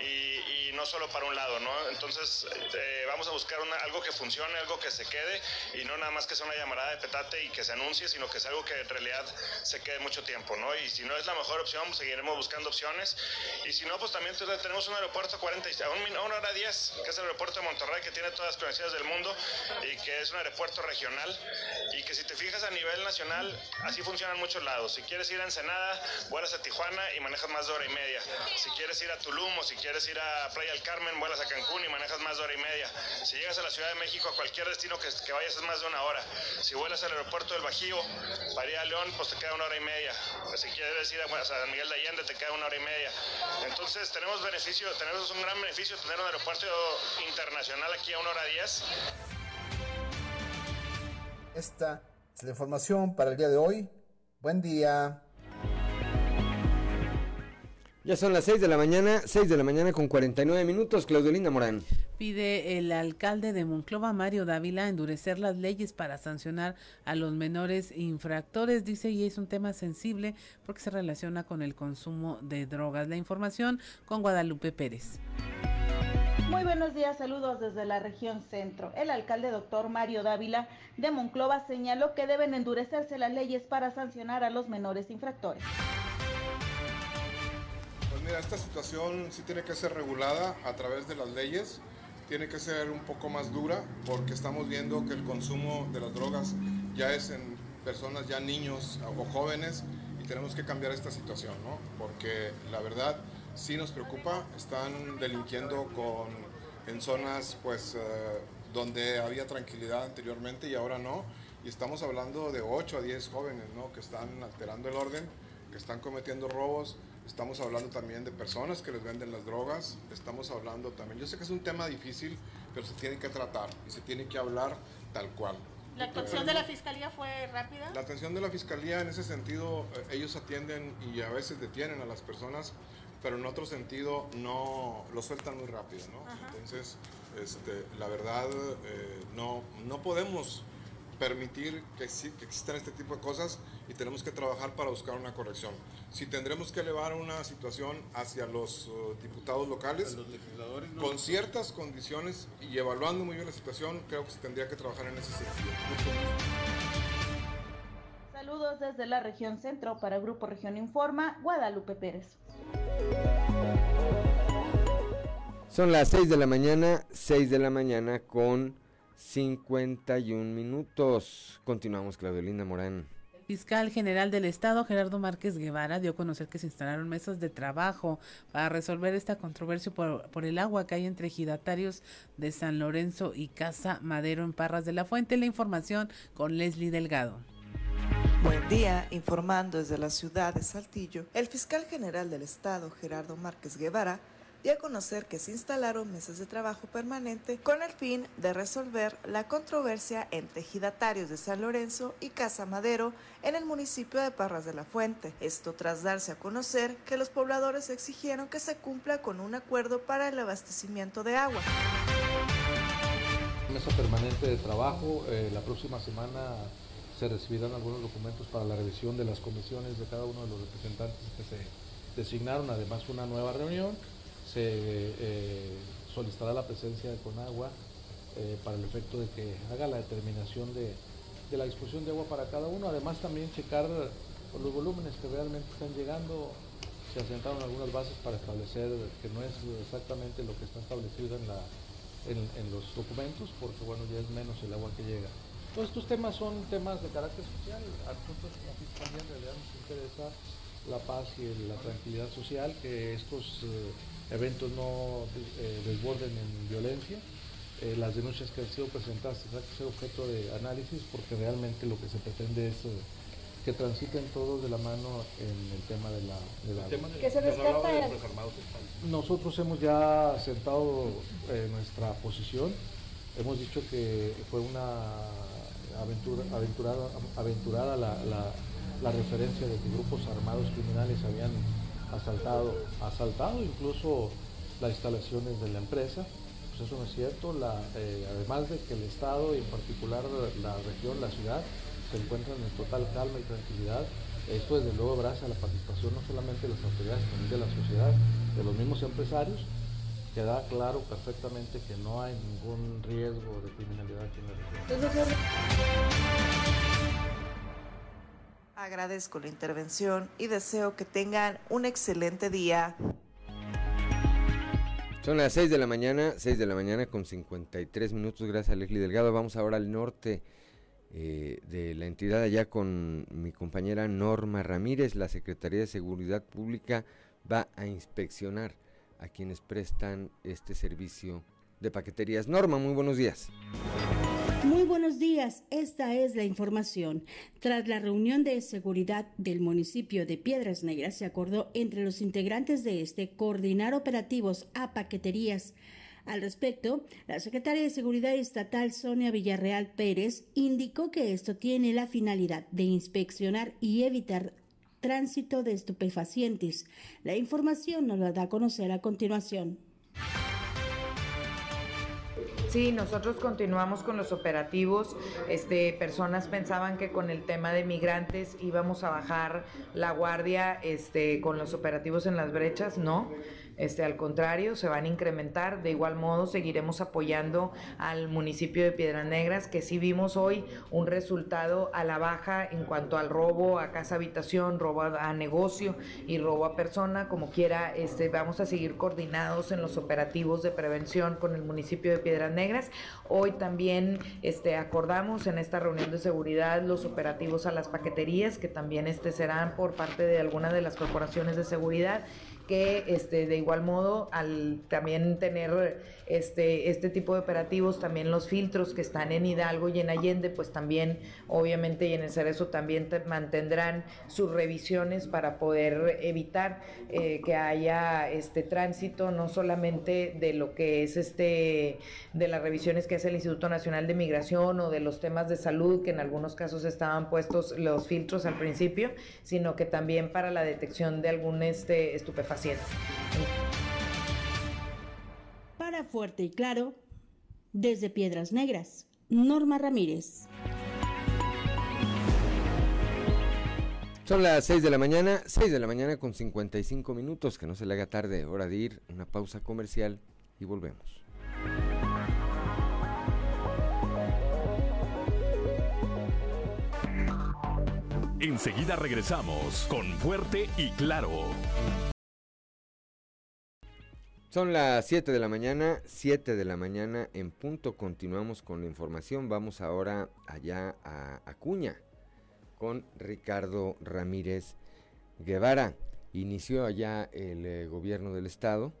y, no solo para un lado, ¿no? Entonces eh, vamos a buscar algo que funcione, algo que se quede y no nada más que sea una llamarada de petate y que se anuncie, sino que sea algo que en realidad se quede mucho tiempo, ¿no? Y si no es la mejor opción, seguiremos buscando opciones. Y si no, pues también tenemos un aeropuerto a 40, a una hora 10, que es el aeropuerto de Monterrey, que tiene todas las conexiones del mundo y que es un aeropuerto regional. Y que si te fijas a nivel nacional, así funciona en muchos lados. Si quieres ir a Ensenada, vuelas a Tijuana y manejas más de hora y media. Si quieres ir a Tulum o si quieres ir a Playa del Carmen, vuelas a Cancún y manejas más de hora y media. Si llegas a la Ciudad de México, a cualquier destino que, vayas es más de una hora. Si vuelas al aeropuerto del Bajío, para ir a León, pues te queda una hora y media. Si quieres ir a, San Miguel de Allende, te queda una hora y media. Entonces tenemos beneficio, tenemos un gran beneficio tener un aeropuerto internacional aquí a una hora diez. Esta es la información para el día de hoy. Buen día. Ya son las 6 de la mañana, 6 de la mañana con 49 minutos, Claudelina Morán. Pide el alcalde de Monclova, Mario Dávila, endurecer las leyes para sancionar a los menores infractores, dice, y es un tema sensible porque se relaciona con el consumo de drogas. La información con Guadalupe Pérez. Muy buenos días, saludos desde la región centro. El alcalde doctor Mario Dávila de Monclova señaló que deben endurecerse las leyes para sancionar a los menores infractores. Mira, esta situación sí tiene que ser regulada a través de las leyes, tiene que ser un poco más dura porque estamos viendo que el consumo de las drogas ya es en personas, ya niños o jóvenes y tenemos que cambiar esta situación, ¿no? Porque la verdad sí nos preocupa, están delinquiendo con, en zonas pues eh, donde había tranquilidad anteriormente y ahora no, y estamos hablando de 8 a 10 jóvenes, ¿no? Que están alterando el orden, que están cometiendo robos, Estamos hablando también de personas que les venden las drogas. Estamos hablando también, yo sé que es un tema difícil, pero se tiene que tratar y se tiene que hablar tal cual. ¿La actuación de la fiscalía fue rápida? La atención de la fiscalía en ese sentido, eh, ellos atienden y a veces detienen a las personas, pero en otro sentido no lo sueltan muy rápido, ¿no? Entonces, este, la verdad, eh, no, no podemos permitir que, existan este tipo de cosas y tenemos que trabajar para buscar una corrección. Si tendremos que elevar una situación hacia los uh, diputados locales, los legisladores, no. con ciertas condiciones y evaluando muy bien la situación, creo que se tendría que trabajar en ese sentido. Saludos desde la región centro para Grupo Región Informa, Guadalupe Pérez. Son las 6 de la mañana, 6 de la mañana con 51 minutos. Continuamos, Claudelina Morán. El fiscal general del Estado, Gerardo Márquez Guevara, dio a conocer que se instalaron mesas de trabajo para resolver esta controversia por, por el agua que hay entre ejidatarios de San Lorenzo y Casa Madero en Parras de la Fuente. La información con Leslie Delgado. Buen día, informando desde la ciudad de Saltillo, el fiscal general del Estado, Gerardo Márquez Guevara, dio a conocer que se instalaron mesas de trabajo permanente con el fin de resolver la controversia entre ejidatarios de San Lorenzo y Casa Madero en el municipio de Parras de la Fuente. Esto tras darse a conocer que los pobladores exigieron que se cumpla con un acuerdo para el abastecimiento de agua. Mesa permanente de trabajo, eh, la próxima semana se recibirán algunos documentos para la revisión de las comisiones de cada uno de los representantes que se designaron, además una nueva reunión eh, solicitará la presencia de Conagua eh, para el efecto de que haga la determinación de, de, la disposición de agua para cada uno. Además también checar los volúmenes que realmente están llegando. Se asentaron algunas bases para establecer que no es exactamente lo que está establecido en, la, en, en los documentos, porque bueno, ya es menos el agua que llega. Todos estos temas son temas de carácter social. A nosotros como Fiscalía en realidad nos interesa la paz y la tranquilidad social, que estos eh, eventos no eh, desborden en violencia. Eh, las denuncias que han sido presentadas tendrán que ser objeto de análisis porque realmente lo que se pretende es eh, que transiten todos de la mano en el tema de la... De la que se descarta el... Nosotros hemos ya sentado eh, nuestra posición, hemos dicho que fue una aventura, aventurada, aventurada la, la, la referencia de que grupos armados criminales habían asaltado, asaltado incluso las instalaciones de la empresa. Pues eso no es cierto, la, eh, además de que el Estado y en particular la región, la ciudad, se encuentran en total calma y tranquilidad. Esto desde luego gracias a la participación no solamente de las autoridades, sino de la sociedad, de los mismos empresarios, queda claro perfectamente que no hay ningún riesgo de criminalidad aquí en la región. Agradezco la intervención y deseo que tengan un excelente día. Son las 6 de la mañana, 6 de la mañana con 53 minutos, gracias a Leslie Delgado. Vamos ahora al norte eh, de la entidad allá con mi compañera Norma Ramírez. La Secretaría de Seguridad Pública va a inspeccionar a quienes prestan este servicio de paqueterías. Norma, muy buenos días. Muy buenos días, esta es la información. Tras la reunión de seguridad del municipio de Piedras Negras, se acordó entre los integrantes de este coordinar operativos a paqueterías al respecto, la secretaria de Seguridad Estatal, Sonia Villarreal Pérez, indicó que esto tiene la finalidad de inspeccionar y evitar tránsito de estupefacientes. La información nos la da a conocer a continuación. Sí, nosotros continuamos con los operativos. Este, personas pensaban que con el tema de migrantes íbamos a bajar la guardia este, con los operativos en las brechas, no. Este, al contrario, se van a incrementar. De igual modo, seguiremos apoyando al municipio de Piedras Negras, que sí vimos hoy un resultado a la baja en cuanto al robo a casa habitación, robo a negocio y robo a persona. Como quiera, este, vamos a seguir coordinados en los operativos de prevención con el municipio de Piedras Negras. Hoy también este, acordamos en esta reunión de seguridad los operativos a las paqueterías, que también este, serán por parte de alguna de las corporaciones de seguridad que este, de igual modo al también tener este, este tipo de operativos, también los filtros que están en Hidalgo y en Allende, pues también obviamente y en el Cerezo también mantendrán sus revisiones para poder evitar eh, que haya este tránsito, no solamente de lo que es este, de las revisiones que hace el Instituto Nacional de Migración o de los temas de salud, que en algunos casos estaban puestos los filtros al principio, sino que también para la detección de algún este estupefaciente. Para Fuerte y Claro, desde Piedras Negras, Norma Ramírez. Son las 6 de la mañana, 6 de la mañana con 55 minutos, que no se le haga tarde, hora de ir, una pausa comercial y volvemos. Enseguida regresamos con Fuerte y Claro. Son las 7 de la mañana, 7 de la mañana en punto. Continuamos con la información. Vamos ahora allá a Acuña con Ricardo Ramírez Guevara. Inició allá el eh, gobierno del estado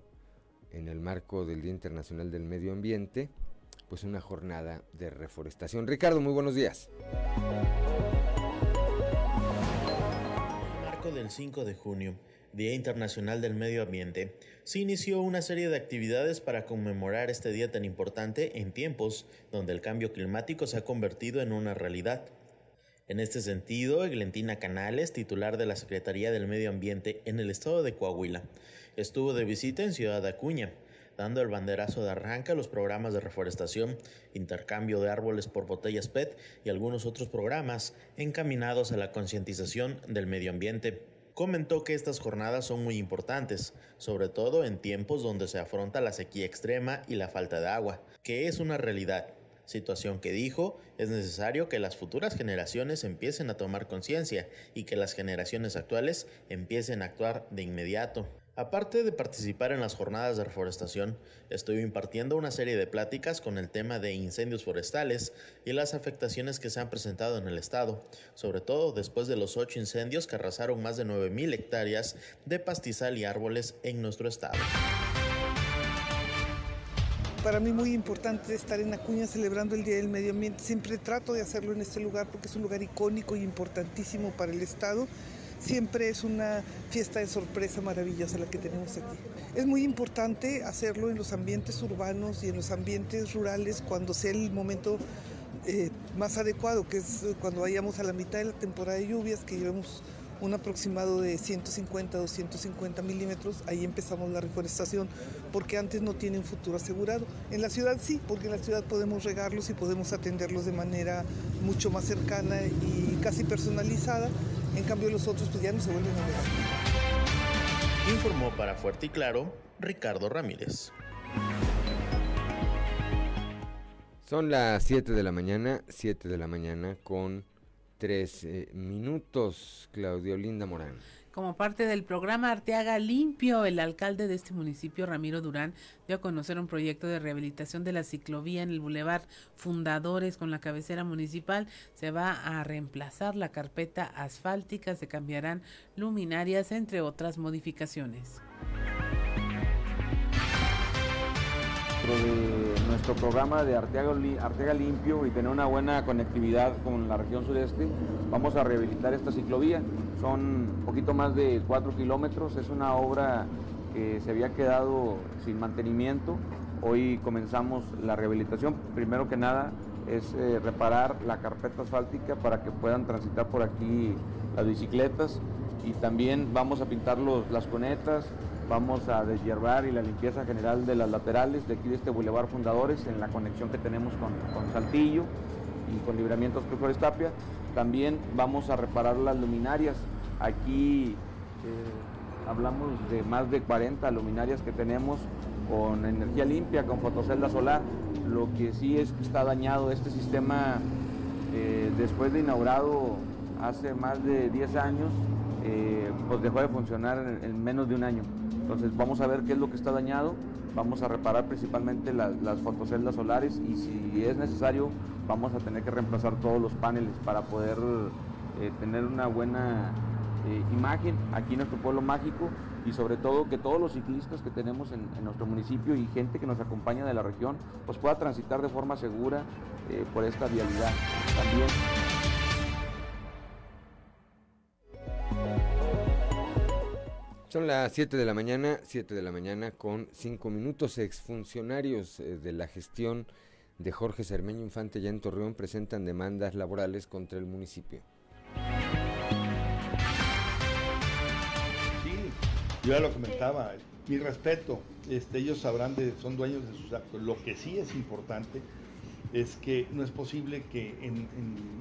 en el marco del Día Internacional del Medio Ambiente, pues una jornada de reforestación. Ricardo, muy buenos días. marco del 5 de junio Día Internacional del Medio Ambiente, se inició una serie de actividades para conmemorar este día tan importante en tiempos donde el cambio climático se ha convertido en una realidad. En este sentido, Eglentina Canales, titular de la Secretaría del Medio Ambiente en el estado de Coahuila, estuvo de visita en Ciudad Acuña, dando el banderazo de arranque a los programas de reforestación, intercambio de árboles por botellas PET y algunos otros programas encaminados a la concientización del medio ambiente comentó que estas jornadas son muy importantes, sobre todo en tiempos donde se afronta la sequía extrema y la falta de agua, que es una realidad, situación que dijo es necesario que las futuras generaciones empiecen a tomar conciencia y que las generaciones actuales empiecen a actuar de inmediato. Aparte de participar en las jornadas de reforestación, estoy impartiendo una serie de pláticas con el tema de incendios forestales y las afectaciones que se han presentado en el estado, sobre todo después de los ocho incendios que arrasaron más de 9.000 hectáreas de pastizal y árboles en nuestro estado. para mí muy importante estar en Acuña celebrando el Día del Medio Ambiente. Siempre trato de hacerlo en este lugar porque es un lugar icónico y importantísimo para el Estado. Siempre es una fiesta de sorpresa maravillosa la que tenemos aquí. Es muy importante hacerlo en los ambientes urbanos y en los ambientes rurales cuando sea el momento eh, más adecuado, que es cuando vayamos a la mitad de la temporada de lluvias, que llevemos un aproximado de 150 250 milímetros, ahí empezamos la reforestación, porque antes no tienen futuro asegurado. En la ciudad sí, porque en la ciudad podemos regarlos y podemos atenderlos de manera mucho más cercana y casi personalizada, en cambio los otros pues ya no se vuelven a regar. Informó para Fuerte y Claro Ricardo Ramírez. Son las 7 de la mañana, 7 de la mañana con tres eh, minutos, Claudio Linda Morán. Como parte del programa Arteaga Limpio, el alcalde de este municipio, Ramiro Durán, dio a conocer un proyecto de rehabilitación de la ciclovía en el Boulevard Fundadores con la cabecera municipal. Se va a reemplazar la carpeta asfáltica, se cambiarán luminarias, entre otras modificaciones. De nuestro programa de Arteaga, Limpio y tener una buena conectividad con la región sureste, vamos a rehabilitar esta ciclovía. Son un poquito más de 4 kilómetros, es una obra que se había quedado sin mantenimiento. Hoy comenzamos la rehabilitación. Primero que nada es eh, reparar la carpeta asfáltica para que puedan transitar por aquí las bicicletas y también vamos a pintar los, las conetas, Vamos a deshiervar y la limpieza general de las laterales de aquí de este Boulevard Fundadores en la conexión que tenemos con, Saltillo y con Libramientos Flores Tapia. También vamos a reparar las luminarias. Aquí eh, hablamos de más de 40 luminarias que tenemos con energía limpia, con fotocelda solar. Lo que sí es que está dañado este sistema eh, después de inaugurado hace más de 10 años, eh, pues dejó de funcionar en menos de un año. Entonces vamos a ver qué es lo que está dañado, vamos a reparar principalmente las fotoceldas solares y si es necesario vamos a tener que reemplazar todos los paneles para poder eh, tener una buena eh, imagen aquí en nuestro pueblo mágico y sobre todo que todos los ciclistas que tenemos en, nuestro municipio y gente que nos acompaña de la región pues pueda transitar de forma segura eh, por esta vialidad. También Son las 7 de la mañana, 7 de la mañana con 5 minutos. Exfuncionarios eh, de la gestión de Jorge Cermeño Infante ya en Torreón presentan demandas laborales contra el municipio. Sí, yo ya lo comentaba, mi respeto, este, ellos sabrán de, son dueños de sus actos. Lo que sí es importante es que no es posible que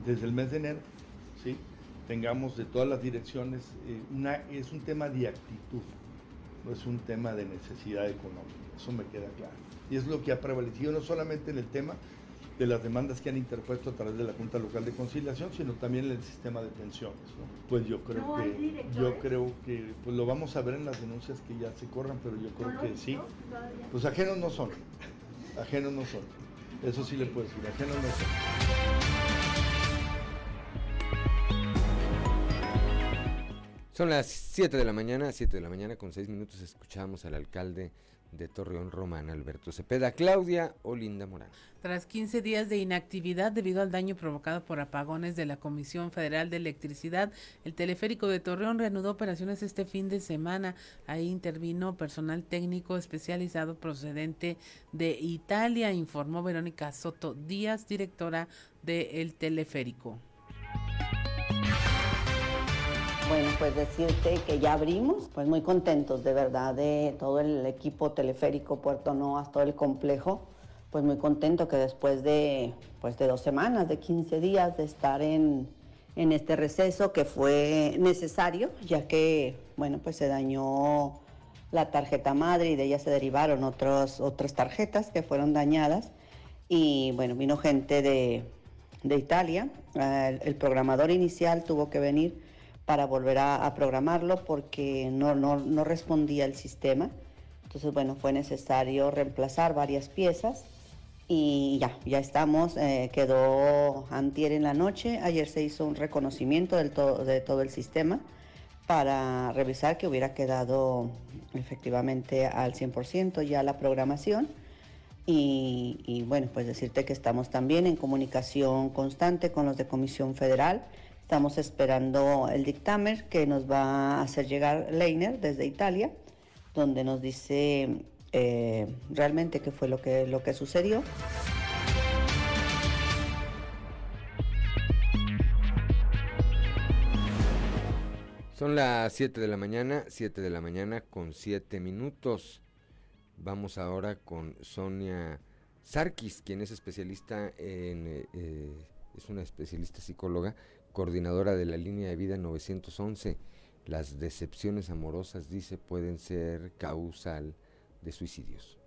desde el mes de enero, ¿sí? Tengamos de todas las direcciones, eh, una, es un tema de actitud, no es un tema de necesidad económica, eso me queda claro. Y es lo que ha prevalecido no solamente en el tema de las demandas que han interpuesto a través de la Junta Local de Conciliación, sino también en el sistema de pensiones. Pues yo creo que yo creo que pues lo vamos a ver en las denuncias que ya se corran, pero yo creo que sí. Pues ajenos no son, ajenos no son. Eso sí le puedo decir, ajenos no son. Son las 7 de la mañana, 7 de la mañana con 6 minutos escuchamos al alcalde de Torreón Román, Alberto Cepeda, Claudia Olinda Morán. Tras 15 días de inactividad debido al daño provocado por apagones de la Comisión Federal de Electricidad, el teleférico de Torreón reanudó operaciones este fin de semana. Ahí intervino personal técnico especializado procedente de Italia, informó Verónica Soto Díaz, directora del teleférico. Bueno, pues decirte que ya abrimos, pues muy contentos de verdad de todo el equipo teleférico Puerto Noas, todo el complejo, pues muy contento que después de, pues de dos semanas, de 15 días de estar en, en este receso que fue necesario, ya que, bueno, pues se dañó la tarjeta madre y de ella se derivaron otros, otras tarjetas que fueron dañadas. Y bueno, vino gente de, de Italia, el programador inicial tuvo que venir para volver a, programarlo porque no, no, respondía el sistema. Entonces, bueno, fue necesario reemplazar varias piezas y ya, ya estamos. Eh, quedó antier en la noche. Ayer se hizo un reconocimiento del de todo el sistema para revisar que hubiera quedado efectivamente al 100% ya la programación. Y, y, bueno, pues decirte que estamos también en comunicación constante con los de Comisión Federal. Estamos esperando el dictamen que nos va a hacer llegar Leiner desde Italia, donde nos dice eh, realmente qué fue lo que, lo que sucedió. Son las 7 de la mañana, 7 de la mañana con 7 minutos. Vamos ahora con Sonia Sarkis, quien es especialista en, eh, eh, es una especialista psicóloga, coordinadora de la línea de vida 911. Las decepciones amorosas, dice, pueden ser causal de suicidios.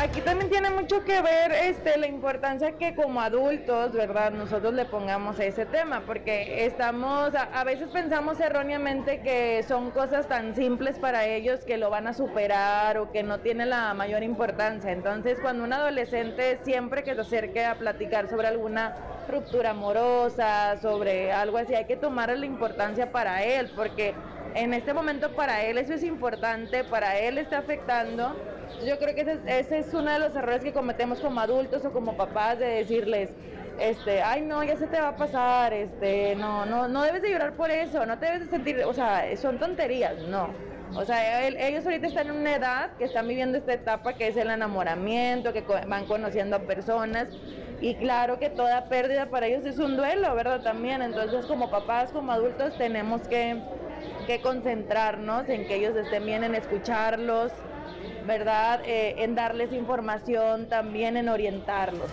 Aquí también tiene mucho que ver este, la importancia que como adultos, ¿verdad? Nosotros le pongamos a ese tema, porque estamos, a, a, veces pensamos erróneamente que son cosas tan simples para ellos que lo van a superar o que no tiene la mayor importancia. Entonces, cuando un adolescente siempre que se acerque a platicar sobre alguna ruptura amorosa, sobre algo así, hay que tomar la importancia para él, porque en este momento para él eso es importante, para él está afectando yo creo que ese, ese, es uno de los errores que cometemos como adultos o como papás de decirles, este, ay no, ya se te va a pasar, este, no, no, no debes de llorar por eso, no te debes de sentir, o sea, son tonterías, no. O sea, ellos ahorita están en una edad que están viviendo esta etapa que es el enamoramiento, que van conociendo a personas y claro que toda pérdida para ellos es un duelo, ¿verdad? También, entonces como papás, como adultos tenemos que, que concentrarnos en que ellos estén bien, en escucharlos, ¿verdad? Eh, en darles información, también en orientarlos.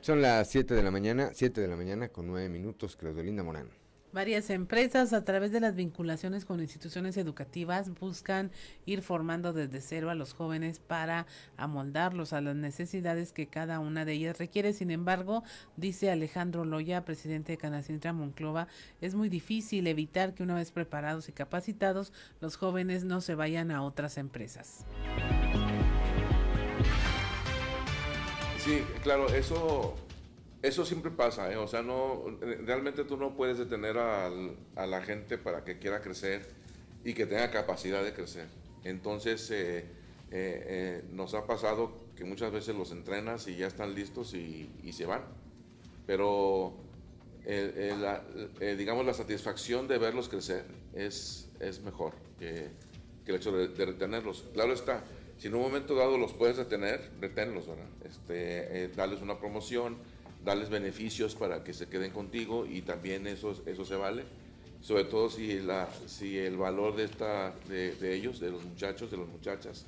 Son las 7 de la mañana, 7 de la mañana con 9 minutos, Claudelinda Morán. Varias empresas a través de las vinculaciones con instituciones educativas buscan ir formando desde cero a los jóvenes para amoldarlos a las necesidades que cada una de ellas requiere. Sin embargo, dice Alejandro Loya, presidente de Canacintra Monclova, es muy difícil evitar que una vez preparados y capacitados, los jóvenes no se vayan a otras empresas. Sí, claro, eso eso siempre pasa, ¿eh? o sea, no, realmente tú no puedes detener a, la gente para que quiera crecer y que tenga capacidad de crecer. Entonces, eh, eh, nos ha pasado que muchas veces los entrenas y ya están listos y, se van. Pero, digamos, la satisfacción de verlos crecer es, es mejor que, el hecho de, retenerlos. Claro está, si en un momento dado los puedes retener, reténlos, ¿verdad? Este, darles una promoción darles beneficios para que se queden contigo y también eso, eso se vale. Sobre todo si, la, si el valor de, esta, de, ellos, de los muchachos, de las muchachas,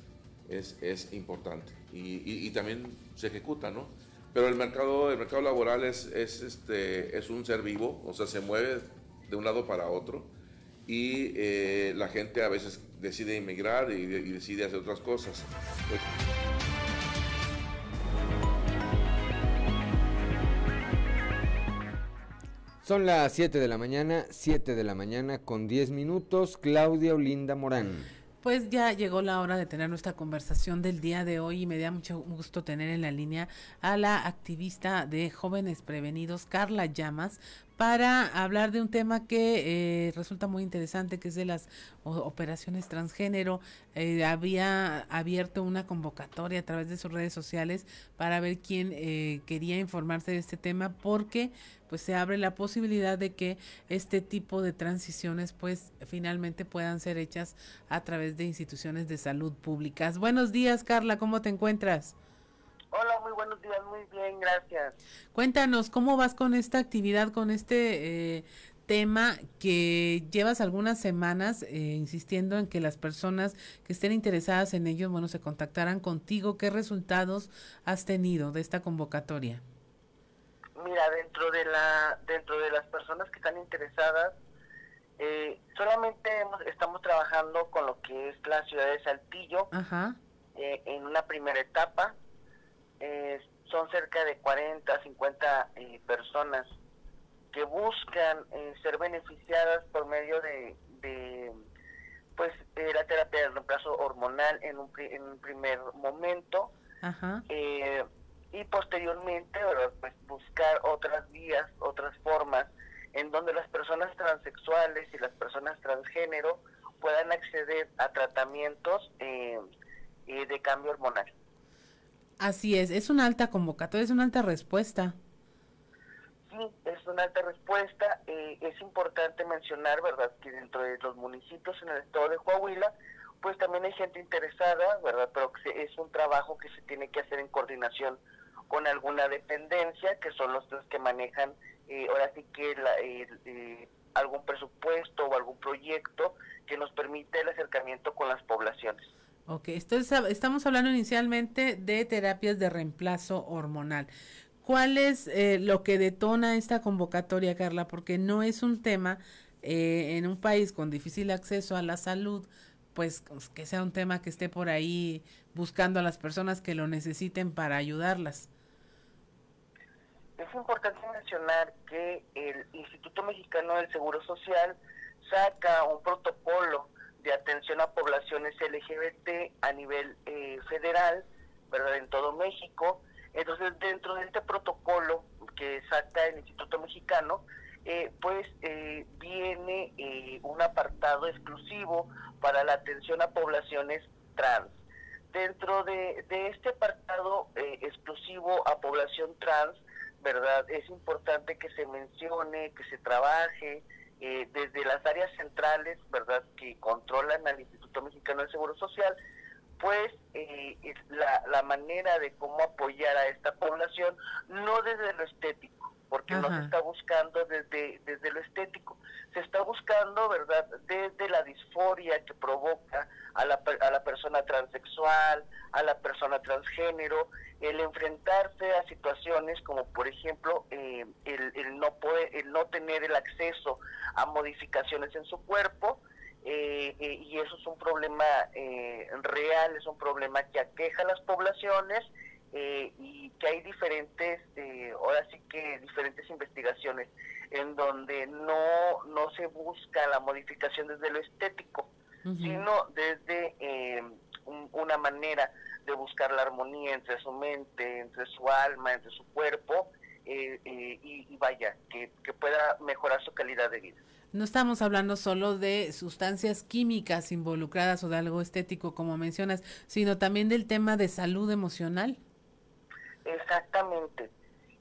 es, es importante. Y, y, también se ejecuta, ¿no? Pero el mercado, el mercado laboral es, es, este, es un ser vivo, o sea, se mueve de un lado para otro y eh, la gente a veces decide emigrar y, y decide hacer otras cosas. Son las 7 de la mañana, 7 de la mañana con 10 minutos. Claudia Olinda Morán. Pues ya llegó la hora de tener nuestra conversación del día de hoy y me da mucho gusto tener en la línea a la activista de Jóvenes Prevenidos, Carla Llamas, para hablar de un tema que eh, resulta muy interesante, que es de las operaciones transgénero. Eh, había abierto una convocatoria a través de sus redes sociales para ver quién eh, quería informarse de este tema, porque pues se abre la posibilidad de que este tipo de transiciones pues finalmente puedan ser hechas a través de instituciones de salud públicas. Buenos días, Carla, ¿cómo te encuentras? Hola, muy buenos días, muy bien, gracias. Cuéntanos, ¿cómo vas con esta actividad, con este eh, tema que llevas algunas semanas eh, insistiendo en que las personas que estén interesadas en ello, bueno, se contactaran contigo? ¿Qué resultados has tenido de esta convocatoria? Mira, dentro de la dentro de las personas que están interesadas, eh, solamente estamos trabajando con lo que es la ciudad de Saltillo eh, en una primera etapa. Eh, son cerca de 40, 50 personas que buscan ser beneficiadas por medio de, de pues la terapia de reemplazo hormonal en un, en un primer momento. y posteriormente, Pues buscar otras vías, otras formas en donde las personas transexuales y las personas transgénero puedan acceder a tratamientos eh, eh, de cambio hormonal. Así es, es una alta convocatoria, es una alta respuesta. Sí, es una alta respuesta. Eh, es importante mencionar, ¿verdad?, que dentro de los municipios en el estado de Coahuila, pues también hay gente interesada, ¿verdad?, pero es un trabajo que se tiene que hacer en coordinación con alguna dependencia, que son los que manejan, eh, ahora sí que eh, algún presupuesto o algún proyecto que nos permite el acercamiento con las poblaciones. Ok, entonces estamos hablando inicialmente de terapias de reemplazo hormonal. ¿Cuál es eh, lo que detona esta convocatoria, Carla? Porque no es un tema en un país con difícil acceso a la salud, pues que sea un tema que esté por ahí buscando a las personas que lo necesiten para ayudarlas. Es importante mencionar que el Instituto Mexicano del Seguro Social saca un protocolo de atención a poblaciones LGBT a nivel eh, federal, ¿verdad? En todo México. Entonces, dentro de este protocolo que saca el Instituto Mexicano, eh, pues eh, viene un apartado exclusivo para la atención a poblaciones trans. Dentro de, de este apartado exclusivo a población trans, ¿verdad? Es importante que se mencione, que se trabaje eh, desde las áreas centrales, ¿verdad? Que controlan al Instituto Mexicano del Seguro Social, pues eh, la, la manera de cómo apoyar a esta población, no desde lo estético, porque no se está buscando desde, desde lo estético, se está buscando, ¿verdad?, desde la disforia que provoca a la, a la persona transexual, a la persona transgénero, el enfrentarse a situaciones como por ejemplo eh, el, no poder, el no tener el acceso a modificaciones en su cuerpo eh, eh, y eso es un problema real, es un problema que aqueja a las poblaciones y que hay diferentes, ahora sí que diferentes investigaciones en donde no, no se busca la modificación desde lo estético, sino desde una manera de buscar la armonía entre su mente, entre su alma, entre su cuerpo, eh, eh, y, vaya, que, pueda mejorar su calidad de vida. No estamos hablando solo de sustancias químicas involucradas o de algo estético, como mencionas, sino también del tema de salud emocional. Exactamente.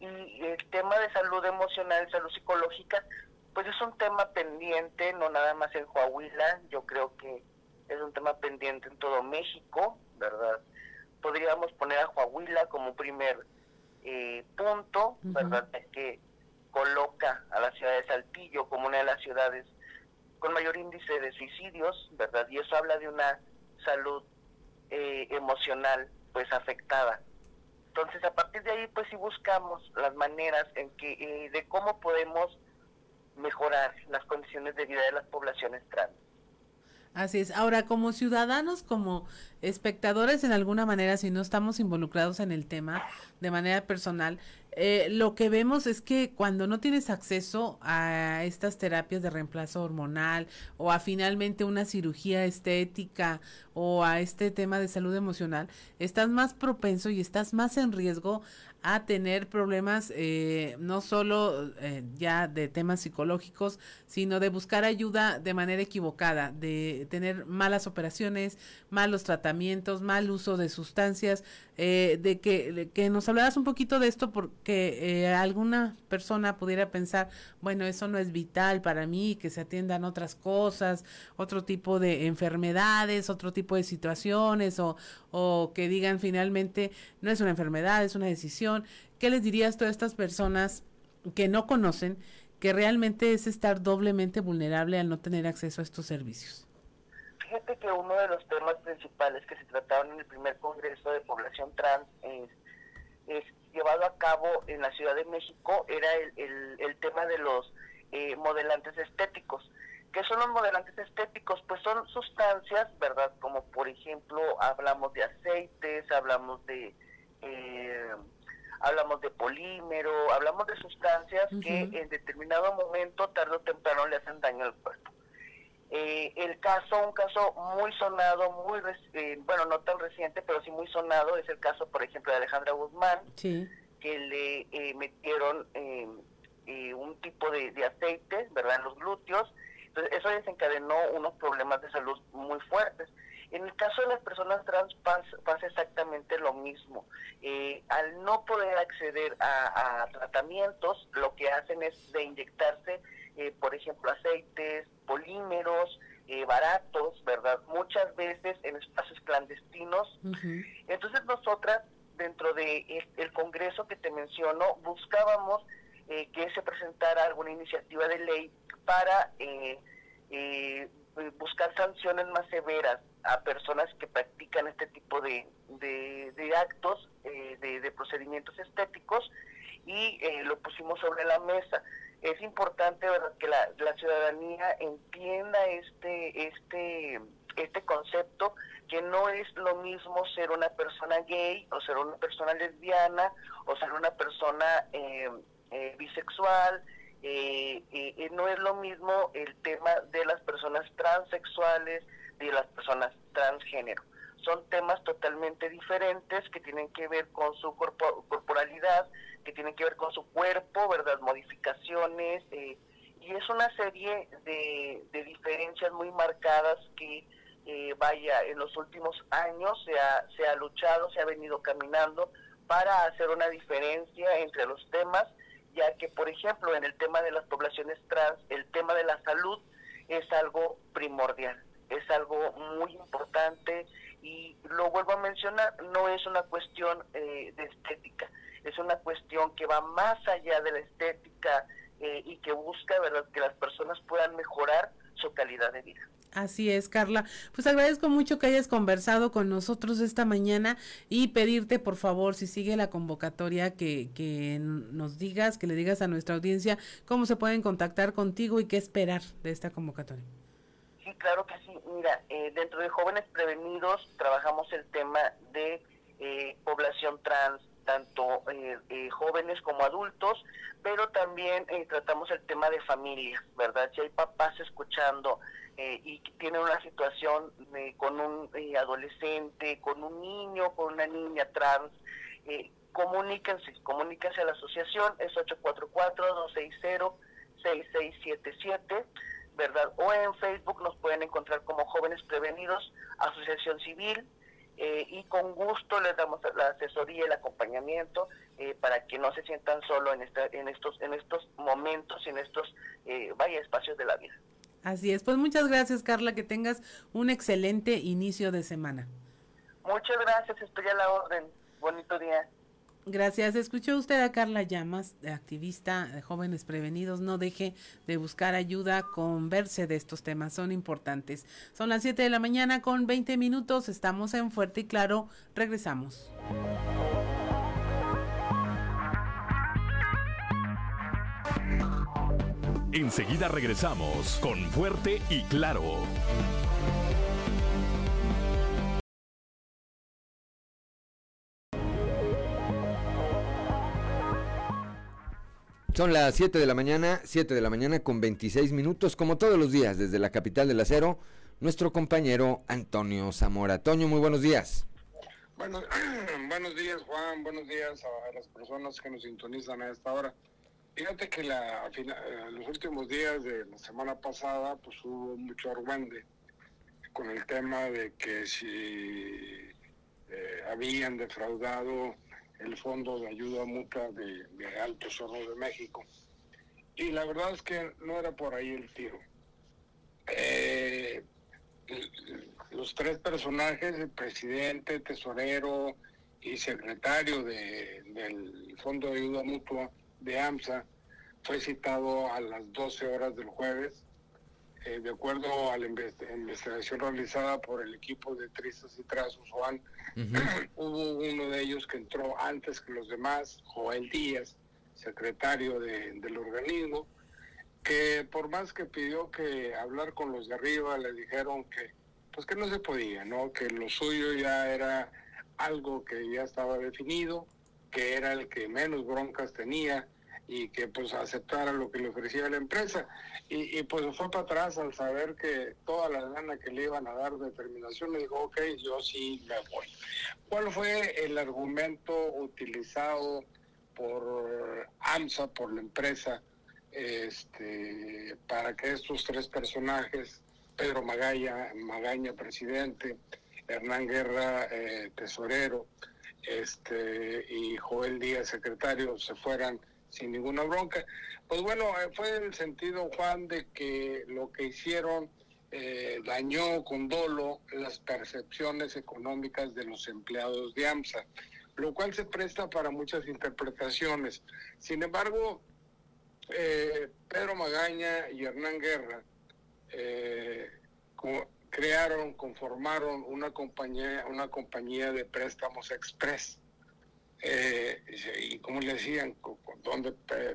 Y el tema de salud emocional, salud psicológica, pues es un tema pendiente, no nada más en Coahuila, yo creo que es un tema pendiente en todo México, ¿verdad? podríamos poner a Coahuila como primer eh, punto, ¿verdad? Que coloca a la ciudad de Saltillo como una de las ciudades con mayor índice de suicidios, ¿verdad? Y eso habla de una salud eh, emocional pues afectada. Entonces a partir de ahí pues si buscamos las maneras en que eh, de cómo podemos mejorar las condiciones de vida de las poblaciones trans. Así es. Ahora, como ciudadanos, como espectadores, en alguna manera, si no estamos involucrados en el tema de manera personal, eh, lo que vemos es que cuando no tienes acceso a estas terapias de reemplazo hormonal o a finalmente una cirugía estética o a este tema de salud emocional, estás más propenso y estás más en riesgo a tener problemas eh, no solo eh, ya de temas psicológicos, sino de buscar ayuda de manera equivocada, de tener malas operaciones, malos tratamientos, mal uso de sustancias, eh, de, que, que nos hablaras un poquito de esto porque alguna persona pudiera pensar, bueno, eso no es vital para mí, que se atiendan otras cosas, otro tipo de enfermedades, otro tipo de situaciones o, o que digan finalmente no es una enfermedad, es una decisión. ¿Qué les dirías a todas estas personas que no conocen que realmente es estar doblemente vulnerable al no tener acceso a estos servicios? Fíjate que uno de los temas principales que se trataron en el primer Congreso de Población Trans es, llevado a cabo en la Ciudad de México era el, el, tema de los eh, modelantes estéticos. ¿Qué son los modelantes estéticos? Pues son sustancias, ¿verdad? Como por ejemplo hablamos de aceites, hablamos de eh, hablamos de polímero, hablamos de sustancias que en determinado momento, tarde o temprano, le hacen daño al cuerpo. Eh, el caso, un caso muy sonado, muy, eh, bueno, no tan reciente, pero sí muy sonado, es el caso, por ejemplo, de Alejandra Guzmán, que le eh, metieron un tipo de, de, aceite, ¿verdad?, en los glúteos. Entonces, eso desencadenó unos problemas de salud muy fuertes. En el caso de las personas trans pasa, exactamente lo mismo. al no poder acceder a, a, tratamientos, lo que hacen es de inyectarse eh, por ejemplo, aceites, polímeros, eh, baratos, ¿verdad? Muchas veces en espacios clandestinos. Entonces nosotras, dentro de el, Congreso que te menciono, buscábamos eh, que se presentara alguna iniciativa de ley para buscar sanciones más severas a personas que practican este tipo de, de, actos, de, de, procedimientos estéticos, y lo pusimos sobre la mesa es importante ¿verdad? que la, ciudadanía entienda este, este, este concepto, que no es lo mismo ser una persona gay o ser una persona lesbiana o ser una persona eh, eh, bisexual, eh, no es lo mismo el tema de las personas transexuales, de las personas transgénero. Son temas totalmente diferentes que tienen que ver con su corporalidad, que tienen que ver con su cuerpo, ¿verdad? Modificaciones, eh, y es una serie de, diferencias muy marcadas que, eh, vaya, en los últimos años se ha, se ha luchado, se ha venido caminando para hacer una diferencia entre los temas, ya que, por ejemplo, en el tema de las poblaciones trans, el tema de la salud es algo primordial, es algo muy importante y lo vuelvo a mencionar, no es una cuestión eh, de estética, es una cuestión que va más allá de la estética eh, y que busca ¿verdad? que las personas puedan mejorar su calidad de vida. Así es, Carla. Pues agradezco mucho que hayas conversado con nosotros esta mañana y pedirte, por favor, si sigue la convocatoria, que, que nos digas, que le digas a nuestra audiencia cómo se pueden contactar contigo y qué esperar de esta convocatoria. Sí, claro que sí. Mira, eh, dentro de Jóvenes Prevenidos trabajamos el tema de eh, población trans, tanto eh, eh, jóvenes como adultos, pero también eh, tratamos el tema de familia, ¿verdad? Si hay papás escuchando y tienen una situación con un adolescente, con un niño, con una niña trans, comuníquense, comuníquense a la asociación, es 844-260-6677. ¿verdad? O en Facebook nos pueden encontrar como Jóvenes Prevenidos, Asociación Civil, eh, y con gusto les damos la asesoría el acompañamiento eh, para que no se sientan solo en, en, estos, en estos momentos, en estos eh, vaya espacios de la vida. Así es, pues muchas gracias Carla, que tengas un excelente inicio de semana. Muchas gracias, estoy a la orden. Bonito día. Gracias. Escuchó usted a Carla Llamas, activista de Jóvenes Prevenidos. No deje de buscar ayuda, converse de estos temas, son importantes. Son las 7 de la mañana con 20 minutos. Estamos en Fuerte y Claro. Regresamos. Enseguida regresamos con Fuerte y Claro. Son las 7 de la mañana, 7 de la mañana con 26 minutos, como todos los días, desde la capital del acero, nuestro compañero Antonio Zamora. Toño, muy buenos días. Bueno, buenos días, Juan, buenos días a las personas que nos sintonizan a esta hora. Fíjate que la, eh, los últimos días de la semana pasada, pues hubo mucho argüende con el tema de que si eh, habían defraudado el Fondo de Ayuda Mutua de, Alto Hornos de México. Y la verdad es que no era por ahí el tiro. Eh, los tres personajes, el presidente, tesorero y secretario del Fondo de Ayuda Mutua de AMSA, fue citado a las 12 horas del jueves eh, de acuerdo a la investigación realizada por el equipo de Tristas y Trazos, Juan, hubo uno de ellos que entró antes que los demás, Joel Díaz, secretario del organismo, que por más que pidió que hablar con los de arriba, le dijeron que pues que no se podía, ¿no? Que lo suyo ya era algo que ya estaba definido, que era el que menos broncas tenía y que pues aceptara lo que le ofrecía la empresa. Y, pues fue para atrás al saber que toda la lana que le iban a dar de terminación, le dijo, ok, yo sí me voy. ¿Cuál fue el argumento utilizado por AMSA, por la empresa, este, para que estos tres personajes, Pedro Magalla, Magaña, presidente, Hernán Guerra, eh, tesorero, este, y Joel Díaz, secretario, se fueran sin ninguna bronca. Pues bueno, eh, fue el sentido, Juan, de que lo que hicieron eh, dañó con dolo las percepciones económicas de los empleados de AMSA, lo cual se presta para muchas interpretaciones. Sin embargo, eh, Pedro Magaña y Hernán Guerra crearon, conformaron una compañía, una compañía de préstamos express eh, y como le decían, ¿dónde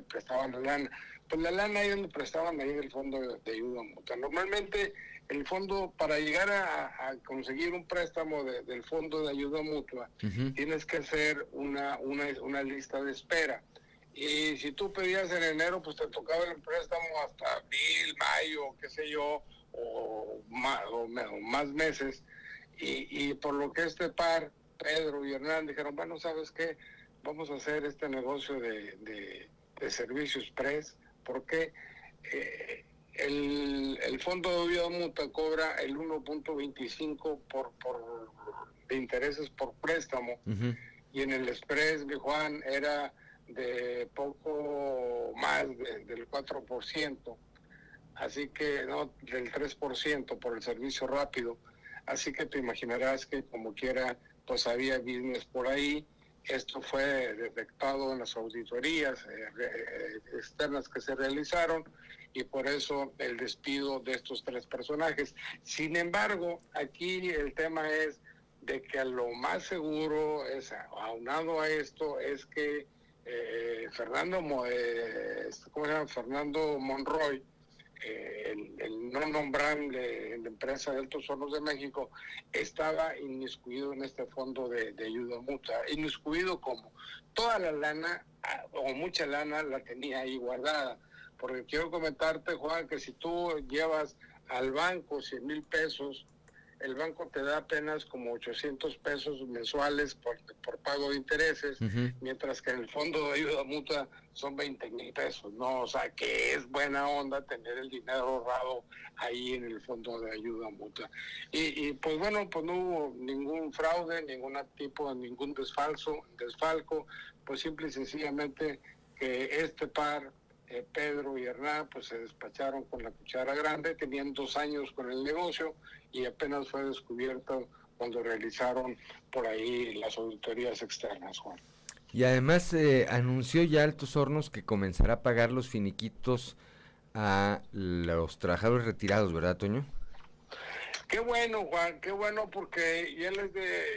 prestaban la lana? Pues la lana ahí donde prestaban ahí del fondo de, ayuda mutua. Normalmente el fondo, para llegar a, conseguir un préstamo del fondo de ayuda mutua, tienes que hacer una, una, una lista de espera. Y si tú pedías en enero, pues te tocaba el préstamo hasta abril, mayo, qué sé yo, o más, o más meses. Y, y por lo que este par Pedro y Hernán dijeron, bueno, ¿sabes qué? Vamos a hacer este negocio de, de, servicios PRES, porque eh, el, el, fondo de vida mutua cobra el 1.25 por, por, de intereses por préstamo, y en el Express, mi Juan, era de poco más del 4%, así que no, del 3% por el servicio rápido. Así que te imaginarás que como quiera pues había business por ahí. Esto fue detectado en las auditorías eh, eh, externas que se realizaron y por eso el despido de estos tres personajes. Sin embargo, aquí el tema es de que lo más seguro es, aunado a esto, es que eh, Fernando, ¿cómo se llama? Fernando Monroy, eh, el, no nombrable en la empresa de Altos Hornos de México estaba inmiscuido en este fondo de, ayuda mutua. Inmiscuido como toda la lana ah, o mucha lana la tenía ahí guardada. Porque quiero comentarte, Juan, que si tú llevas al banco 100 mil pesos, el banco te da apenas como 800 pesos mensuales por, por pago de intereses, mientras que en el fondo de ayuda mutua son 20 mil pesos, ¿no? O sea, que es buena onda tener el dinero ahorrado ahí en el fondo de ayuda mutua. Y, y pues bueno, pues no hubo ningún fraude, ningún tipo, ningún desfalso, desfalco, pues simple y sencillamente que este par eh, Pedro y Hernán pues se despacharon con la cuchara grande, tenían dos años con el negocio y apenas fue descubierto cuando realizaron por ahí las auditorías externas, Juan. Y además eh, anunció ya Altos Hornos que comenzará a pagar los finiquitos a los trabajadores retirados, ¿verdad, Toño? Qué bueno, Juan, qué bueno porque ya les,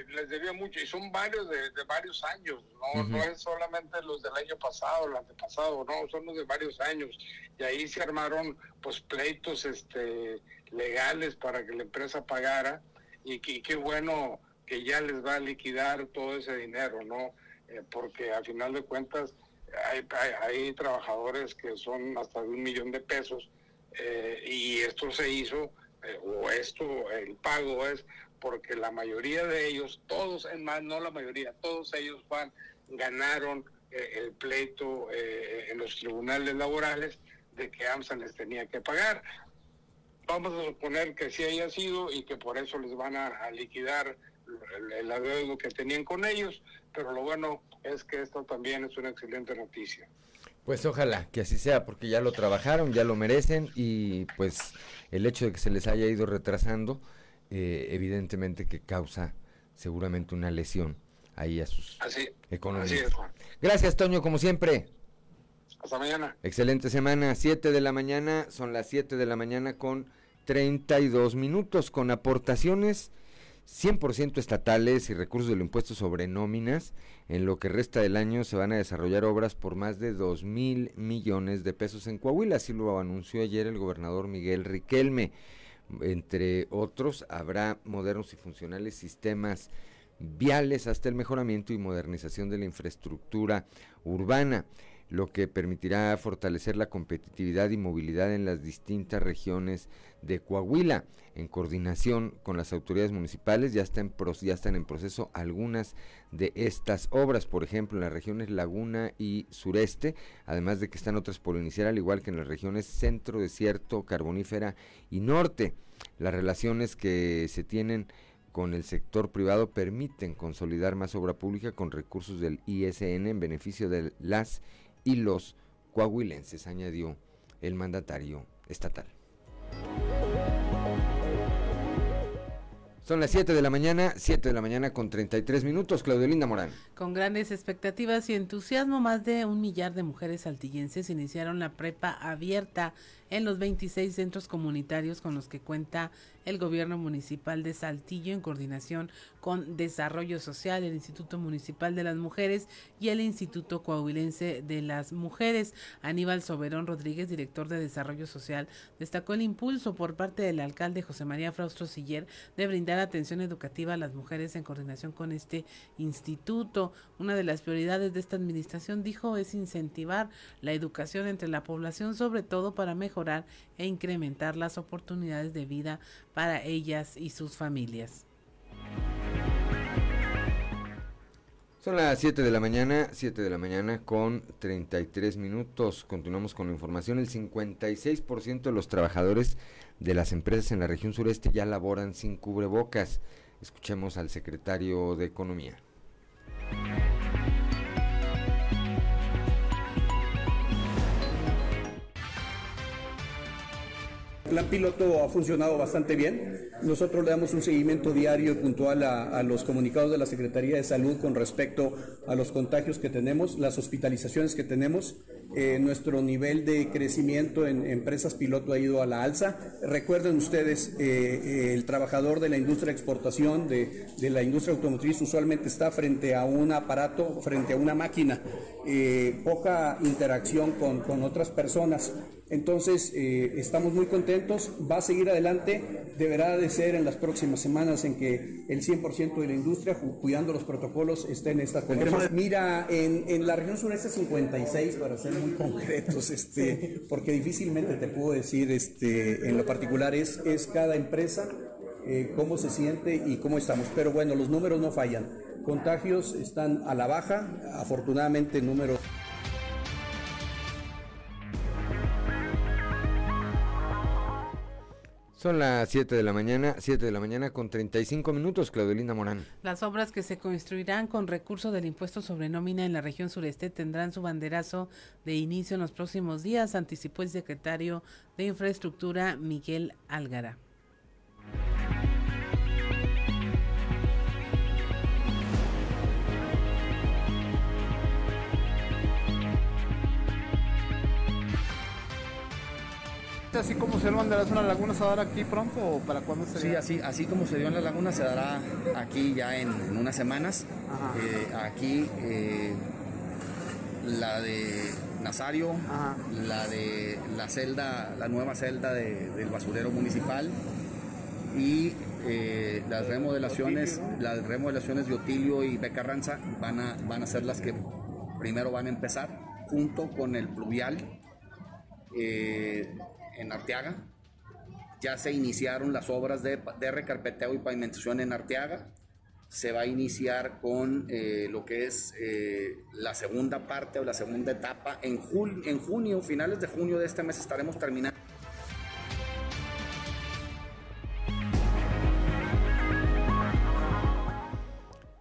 les debía mucho y son varios de, varios años, ¿no? no es solamente los del año pasado, el antepasado, no, son los de varios años y ahí se armaron pues pleitos este legales para que la empresa pagara y, qué bueno que ya les va a liquidar todo ese dinero, ¿no? Eh, porque a final de cuentas hay, hay, trabajadores que son hasta de un millón de pesos eh, y esto se hizo eh, o esto, el pago es porque la mayoría de ellos, todos, en más, no la mayoría, todos ellos van, ganaron eh, el pleito eh, en los tribunales laborales de que AMSA les tenía que pagar. Vamos a suponer que sí haya sido y que por eso les van a, liquidar el, el que tenían con ellos, pero lo bueno es que esto también es una excelente noticia. Pues ojalá que así sea, porque ya lo trabajaron, ya lo merecen y pues el hecho de que se les haya ido retrasando, eh, evidentemente que causa seguramente una lesión ahí a sus economías. Gracias, Toño, como siempre. Hasta mañana. Excelente semana, 7 de la mañana, son las 7 de la mañana con 32 minutos, con aportaciones 100% estatales y recursos del impuesto sobre nóminas. En lo que resta del año se van a desarrollar obras por más de 2 mil millones de pesos en Coahuila, así lo anunció ayer el gobernador Miguel Riquelme. Entre otros, habrá modernos y funcionales sistemas viales hasta el mejoramiento y modernización de la infraestructura urbana. Lo que permitirá fortalecer la competitividad y movilidad en las distintas regiones de Coahuila. En coordinación con las autoridades municipales ya, está en ya están en proceso algunas de estas obras, por ejemplo en las regiones Laguna y Sureste, además de que están otras por iniciar, al igual que en las regiones Centro, Desierto, Carbonífera y Norte. Las relaciones que se tienen con el sector privado permiten consolidar más obra pública con recursos del ISN en beneficio de las y los coahuilenses, añadió el mandatario estatal. Son las 7 de la mañana, 7 de la mañana con 33 minutos, Claudio Linda Morán. Con grandes expectativas y entusiasmo, más de un millar de mujeres saltillenses iniciaron la prepa abierta en los 26 centros comunitarios con los que cuenta el gobierno municipal de Saltillo en coordinación con Desarrollo Social, el Instituto Municipal de las Mujeres y el Instituto Coahuilense de las Mujeres. Aníbal Soberón Rodríguez, director de Desarrollo Social, destacó el impulso por parte del alcalde José María Fraustro Siller de brindar atención educativa a las mujeres en coordinación con este instituto. Una de las prioridades de esta administración, dijo, es incentivar la educación entre la población, sobre todo para mejorar e incrementar las oportunidades de vida para ellas y sus familias. Son las 7 de la mañana, 7 de la mañana con 33 minutos. Continuamos con la información. El 56% de los trabajadores de las empresas en la región sureste ya laboran sin cubrebocas. Escuchemos al secretario de Economía. Plan piloto ha funcionado bastante bien. Nosotros le damos un seguimiento diario y puntual a, los comunicados de la Secretaría de Salud con respecto a los contagios que tenemos, las hospitalizaciones que tenemos. Eh, nuestro nivel de crecimiento en empresas piloto ha ido a la alza. Recuerden ustedes, eh, eh, el trabajador de la industria de exportación, de, la industria automotriz, usualmente está frente a un aparato, frente a una máquina, poca interacción con, con otras personas. Entonces, estamos muy contentos, va a seguir adelante, deberá de ser en las próximas semanas en que el 100% de la industria, cuidando los protocolos, esté en esta condición. Mira, en, la región sureste 56, para ser muy concretos, este, porque difícilmente te puedo decir este, en lo particular, es, es cada empresa, eh, cómo se siente y cómo estamos. Pero bueno, los números no fallan. Contagios están a la baja, afortunadamente números... Son las 7 de la mañana, 7 de la mañana con 35 minutos, Claudelina Morán. Las obras que se construirán con recurso del impuesto sobre nómina en la región sureste tendrán su banderazo de inicio en los próximos días, anticipó el secretario de Infraestructura Miguel Álgara. Así como se van en la laguna se dará aquí pronto o para cuándo sería? Sí, así, así como se dio en la laguna se dará aquí ya en, unas semanas. Eh, aquí eh, la de Nazario, la de la celda, la nueva celda del basurero municipal y eh, las remodelaciones, las remodelaciones de Otilio y Becarranza van a, van a ser las que primero van a empezar junto con el pluvial en Arteaga. Ya se iniciaron las obras de, recarpeteo y pavimentación en Arteaga. Se va a iniciar con eh, lo que es eh, la segunda parte o la segunda etapa. En, en junio, finales de junio de este mes, estaremos terminando.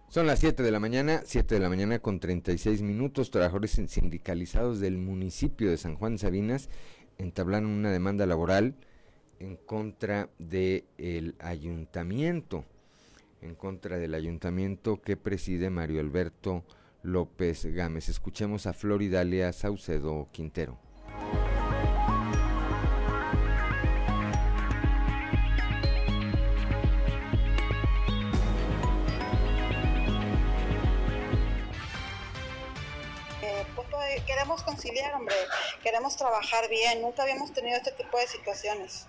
Son las 7 de la mañana, 7 de la mañana con 36 minutos. Trabajadores sindicalizados del municipio de San Juan Sabinas entablaron una demanda laboral en contra del ayuntamiento, en contra del ayuntamiento que preside Mario Alberto López Gámez. Escuchemos a Floridalia Saucedo Quintero. Queremos conciliar, hombre, queremos trabajar bien, nunca habíamos tenido este tipo de situaciones.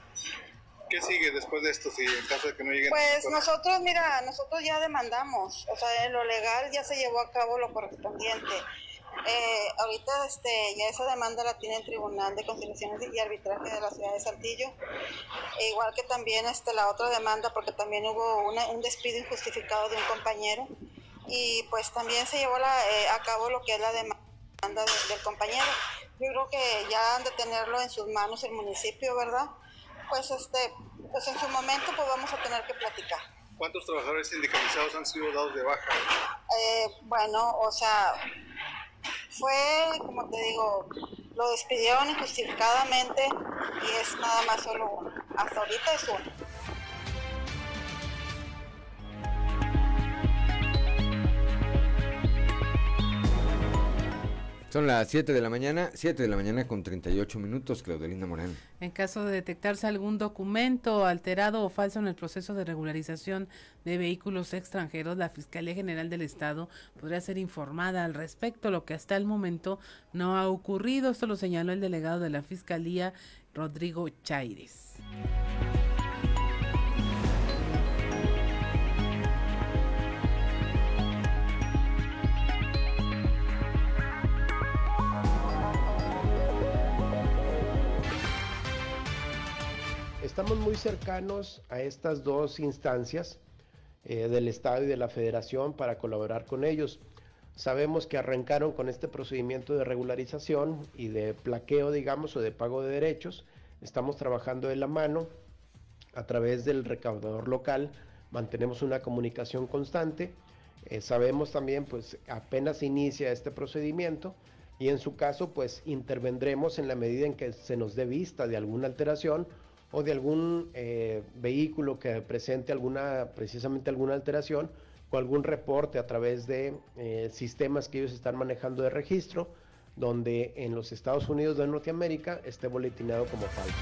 ¿Qué sigue después de esto si en caso de que no lleguen? Pues nosotros, mira, nosotros ya demandamos, o sea, en lo legal ya se llevó a cabo lo correspondiente. Eh, ahorita este, ya esa demanda la tiene el Tribunal de Conciliación y Arbitraje de la ciudad de Saltillo, e igual que también este, la otra demanda porque también hubo un despido injustificado de un compañero y pues también se llevó eh, a cabo lo que es la demanda del compañero. Yo creo que ya han de tenerlo en sus manos el municipio, ¿verdad? Pues, este, pues en su momento pues vamos a tener que platicar. ¿Cuántos trabajadores sindicalizados han sido dados de baja? Eh, bueno, o sea, fue, como te digo, lo despidieron injustificadamente y es nada más solo uno. Hasta ahorita es uno. Son las 7 de la mañana, 7 de la mañana con 38 minutos, Claudelina Morán. En caso de detectarse algún documento alterado o falso en el proceso de regularización de vehículos extranjeros, la Fiscalía General del Estado podría ser informada al respecto, lo que hasta el momento no ha ocurrido. Esto lo señaló el delegado de la Fiscalía, Rodrigo Chaires. Estamos muy cercanos a estas dos instancias eh, del Estado y de la Federación para colaborar con ellos. Sabemos que arrancaron con este procedimiento de regularización y de plaqueo, digamos, o de pago de derechos. Estamos trabajando de la mano a través del recaudador local, mantenemos una comunicación constante. Eh, sabemos también, pues apenas inicia este procedimiento y en su caso, pues intervendremos en la medida en que se nos dé vista de alguna alteración o de algún eh, vehículo que presente alguna, precisamente alguna alteración o algún reporte a través de eh, sistemas que ellos están manejando de registro, donde en los Estados Unidos de Norteamérica esté boletinado como falso.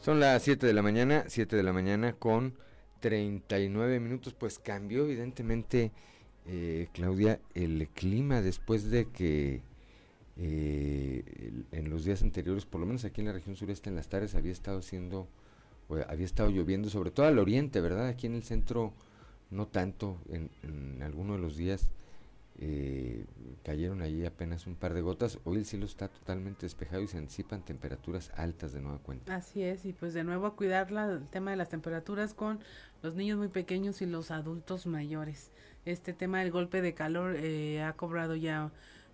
Son las 7 de la mañana, 7 de la mañana con 39 minutos, pues cambió evidentemente eh, Claudia, el clima después de que eh, en los días anteriores, por lo menos aquí en la región sureste, en las tardes había estado haciendo, había estado lloviendo, sobre todo al oriente, ¿verdad? Aquí en el centro no tanto, en, en algunos de los días eh, cayeron allí apenas un par de gotas. Hoy el cielo está totalmente despejado y se anticipan temperaturas altas de nueva cuenta. Así es, y pues de nuevo a cuidar el tema de las temperaturas con los niños muy pequeños y los adultos mayores este tema del golpe de calor eh, ha cobrado ya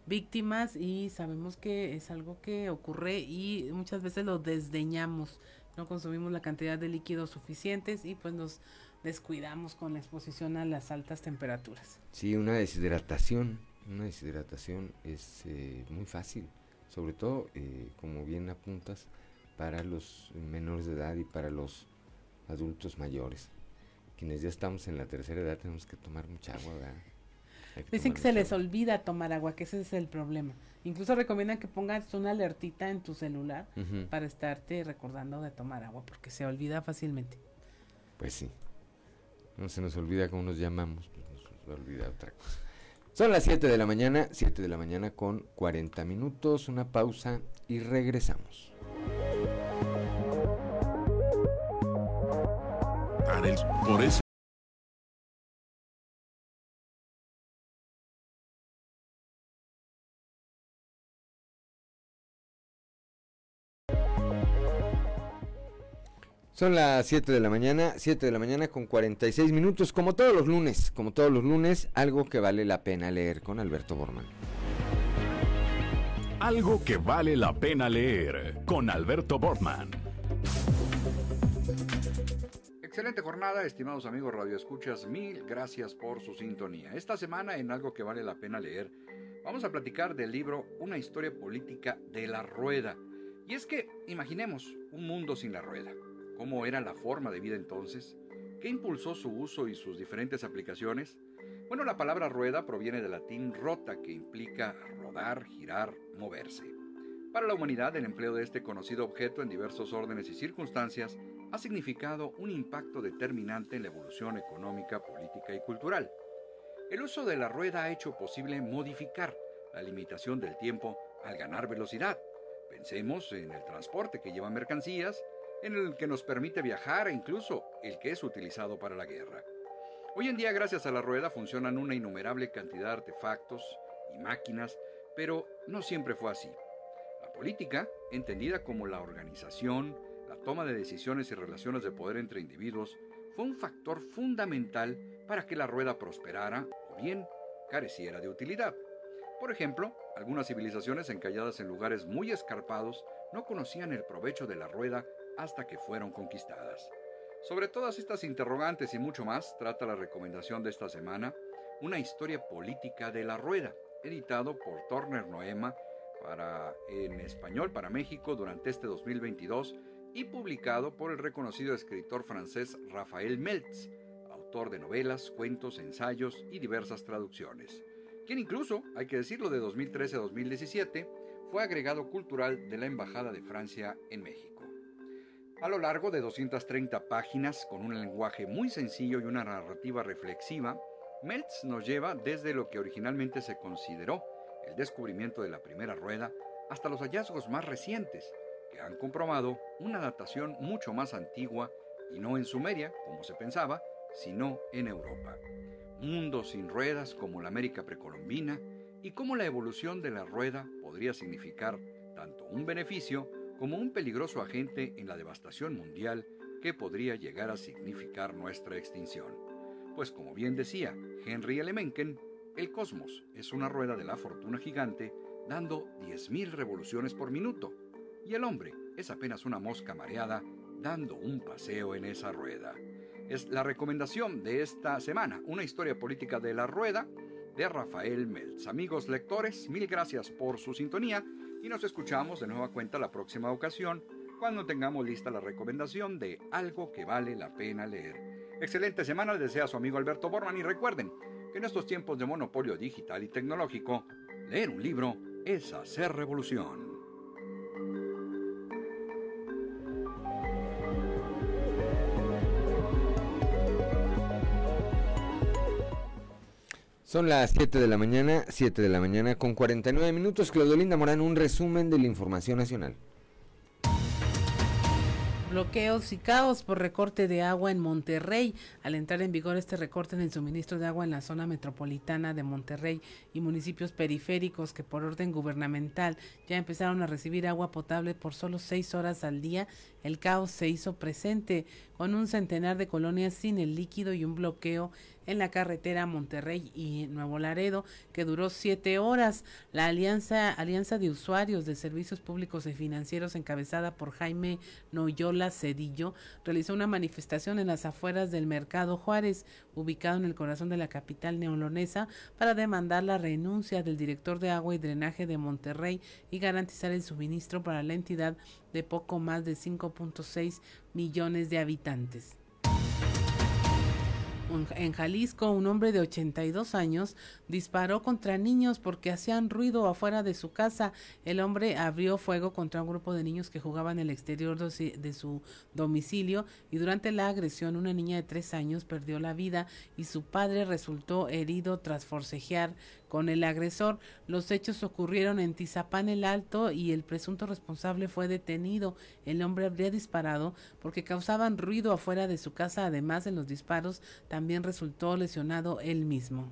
víctimas y sabemos que es algo que ocurre y muchas veces lo desdeñamos, no consumimos la cantidad de líquidos suficientes y pues nos descuidamos con la exposición a las altas temperaturas. Sí, una deshidratación, una deshidratación es eh, muy fácil, sobre todo, eh, como bien apuntas, para los menores de edad y para los adultos mayores quienes ya estamos en la tercera edad tenemos que tomar mucha agua, ¿verdad? Dicen que se les olvida tomar agua, que ese es el problema. Incluso recomiendan que pongas una alertita en tu celular para estarte recordando de tomar agua, porque se olvida fácilmente. Pues sí. No se nos olvida cómo nos llamamos, pues nos olvida otra cosa. Son las 7 de la mañana, 7 de la mañana con 40 minutos, una pausa y regresamos. Por eso. Son las 7 de la mañana, 7 de la mañana con 46 minutos, como todos los lunes, como todos los lunes, algo que vale la pena leer con Alberto Borman. Algo que vale la pena leer con Alberto Borman. Excelente jornada, estimados amigos Radio Escuchas, mil gracias por su sintonía. Esta semana en algo que vale la pena leer, vamos a platicar del libro Una historia política de la rueda. Y es que imaginemos un mundo sin la rueda. ¿Cómo era la forma de vida entonces? ¿Qué impulsó su uso y sus diferentes aplicaciones? Bueno, la palabra rueda proviene del latín rota, que implica rodar, girar, moverse. Para la humanidad, el empleo de este conocido objeto en diversos órdenes y circunstancias ha significado un impacto determinante en la evolución económica, política y cultural. El uso de la rueda ha hecho posible modificar la limitación del tiempo al ganar velocidad. Pensemos en el transporte que lleva mercancías, en el que nos permite viajar e incluso el que es utilizado para la guerra. Hoy en día, gracias a la rueda, funcionan una innumerable cantidad de artefactos y máquinas, pero no siempre fue así. La política, entendida como la organización, toma de decisiones y relaciones de poder entre individuos, fue un factor fundamental para que la rueda prosperara o bien careciera de utilidad. Por ejemplo, algunas civilizaciones encalladas en lugares muy escarpados no conocían el provecho de la rueda hasta que fueron conquistadas. Sobre todas estas interrogantes y mucho más trata la recomendación de esta semana, Una historia política de la rueda, editado por Turner Noema para, en español para México durante este 2022 y publicado por el reconocido escritor francés Raphael Meltz, autor de novelas, cuentos, ensayos y diversas traducciones, quien incluso, hay que decirlo, de 2013 a 2017, fue agregado cultural de la Embajada de Francia en México. A lo largo de 230 páginas, con un lenguaje muy sencillo y una narrativa reflexiva, Meltz nos lleva desde lo que originalmente se consideró el descubrimiento de la primera rueda hasta los hallazgos más recientes, han comprobado una datación mucho más antigua y no en Sumeria, como se pensaba, sino en Europa. Mundos sin ruedas como la América precolombina y cómo la evolución de la rueda podría significar tanto un beneficio como un peligroso agente en la devastación mundial que podría llegar a significar nuestra extinción. Pues como bien decía Henry L. Mencken, el cosmos es una rueda de la fortuna gigante dando 10.000 revoluciones por minuto y el hombre es apenas una mosca mareada dando un paseo en esa rueda. Es la recomendación de esta semana, una historia política de la rueda de Rafael Meltz. Amigos lectores, mil gracias por su sintonía y nos escuchamos de nueva cuenta la próxima ocasión cuando tengamos lista la recomendación de algo que vale la pena leer. Excelente semana, les desea su amigo Alberto Borman y recuerden que en estos tiempos de monopolio digital y tecnológico, leer un libro es hacer revolución. Son las 7 de la mañana, 7 de la mañana con 49 minutos. Claudolinda Morán, un resumen de la información nacional. Bloqueos y caos por recorte de agua en Monterrey. Al entrar en vigor este recorte en el suministro de agua en la zona metropolitana de Monterrey y municipios periféricos que por orden gubernamental ya empezaron a recibir agua potable por solo seis horas al día, el caos se hizo presente con un centenar de colonias sin el líquido y un bloqueo en la carretera Monterrey y Nuevo Laredo, que duró siete horas. La Alianza, Alianza de Usuarios de Servicios Públicos y Financieros, encabezada por Jaime Noyola Cedillo, realizó una manifestación en las afueras del Mercado Juárez, ubicado en el corazón de la capital neolonesa, para demandar la renuncia del director de agua y drenaje de Monterrey y garantizar el suministro para la entidad de poco más de 5.6 millones de habitantes. En Jalisco, un hombre de 82 años disparó contra niños porque hacían ruido afuera de su casa. El hombre abrió fuego contra un grupo de niños que jugaban en el exterior de su domicilio y durante la agresión una niña de tres años perdió la vida y su padre resultó herido tras forcejear con el agresor. Los hechos ocurrieron en Tizapán el Alto y el presunto responsable fue detenido. El hombre habría disparado porque causaban ruido afuera de su casa. Además de los disparos, también resultó lesionado él mismo.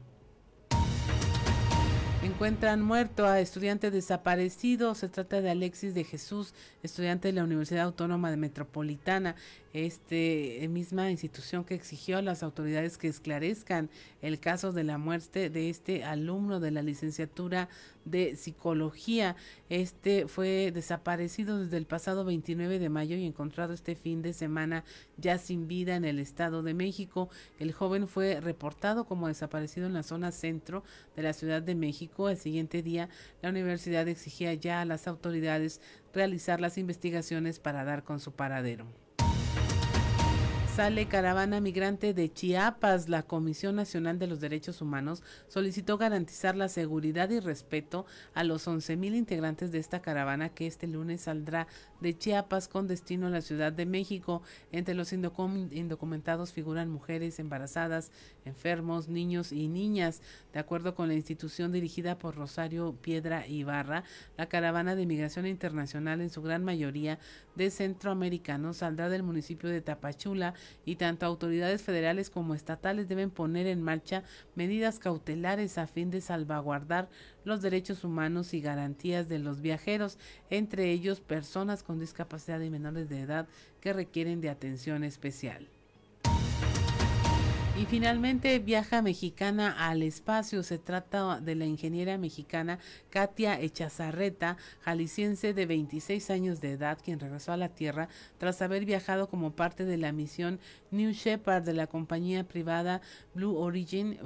Encuentran muerto a estudiante desaparecido. Se trata de Alexis de Jesús, estudiante de la Universidad Autónoma de Metropolitana este misma institución que exigió a las autoridades que esclarezcan el caso de la muerte de este alumno de la licenciatura de psicología. Este fue desaparecido desde el pasado 29 de mayo y encontrado este fin de semana ya sin vida en el Estado de México. El joven fue reportado como desaparecido en la zona centro de la Ciudad de México. El siguiente día, la universidad exigía ya a las autoridades realizar las investigaciones para dar con su paradero. Sale caravana migrante de Chiapas. La Comisión Nacional de los Derechos Humanos solicitó garantizar la seguridad y respeto a los 11.000 integrantes de esta caravana que este lunes saldrá de Chiapas con destino a la Ciudad de México. Entre los indocumentados figuran mujeres embarazadas, enfermos, niños y niñas. De acuerdo con la institución dirigida por Rosario Piedra Ibarra, la caravana de migración internacional en su gran mayoría de centroamericanos saldrá del municipio de Tapachula y tanto autoridades federales como estatales deben poner en marcha medidas cautelares a fin de salvaguardar los derechos humanos y garantías de los viajeros, entre ellos personas con discapacidad y menores de edad que requieren de atención especial. Y finalmente viaja mexicana al espacio. Se trata de la ingeniera mexicana Katia Echazarreta, jalisciense de 26 años de edad, quien regresó a la Tierra tras haber viajado como parte de la misión New Shepard de la compañía privada Blue Origin,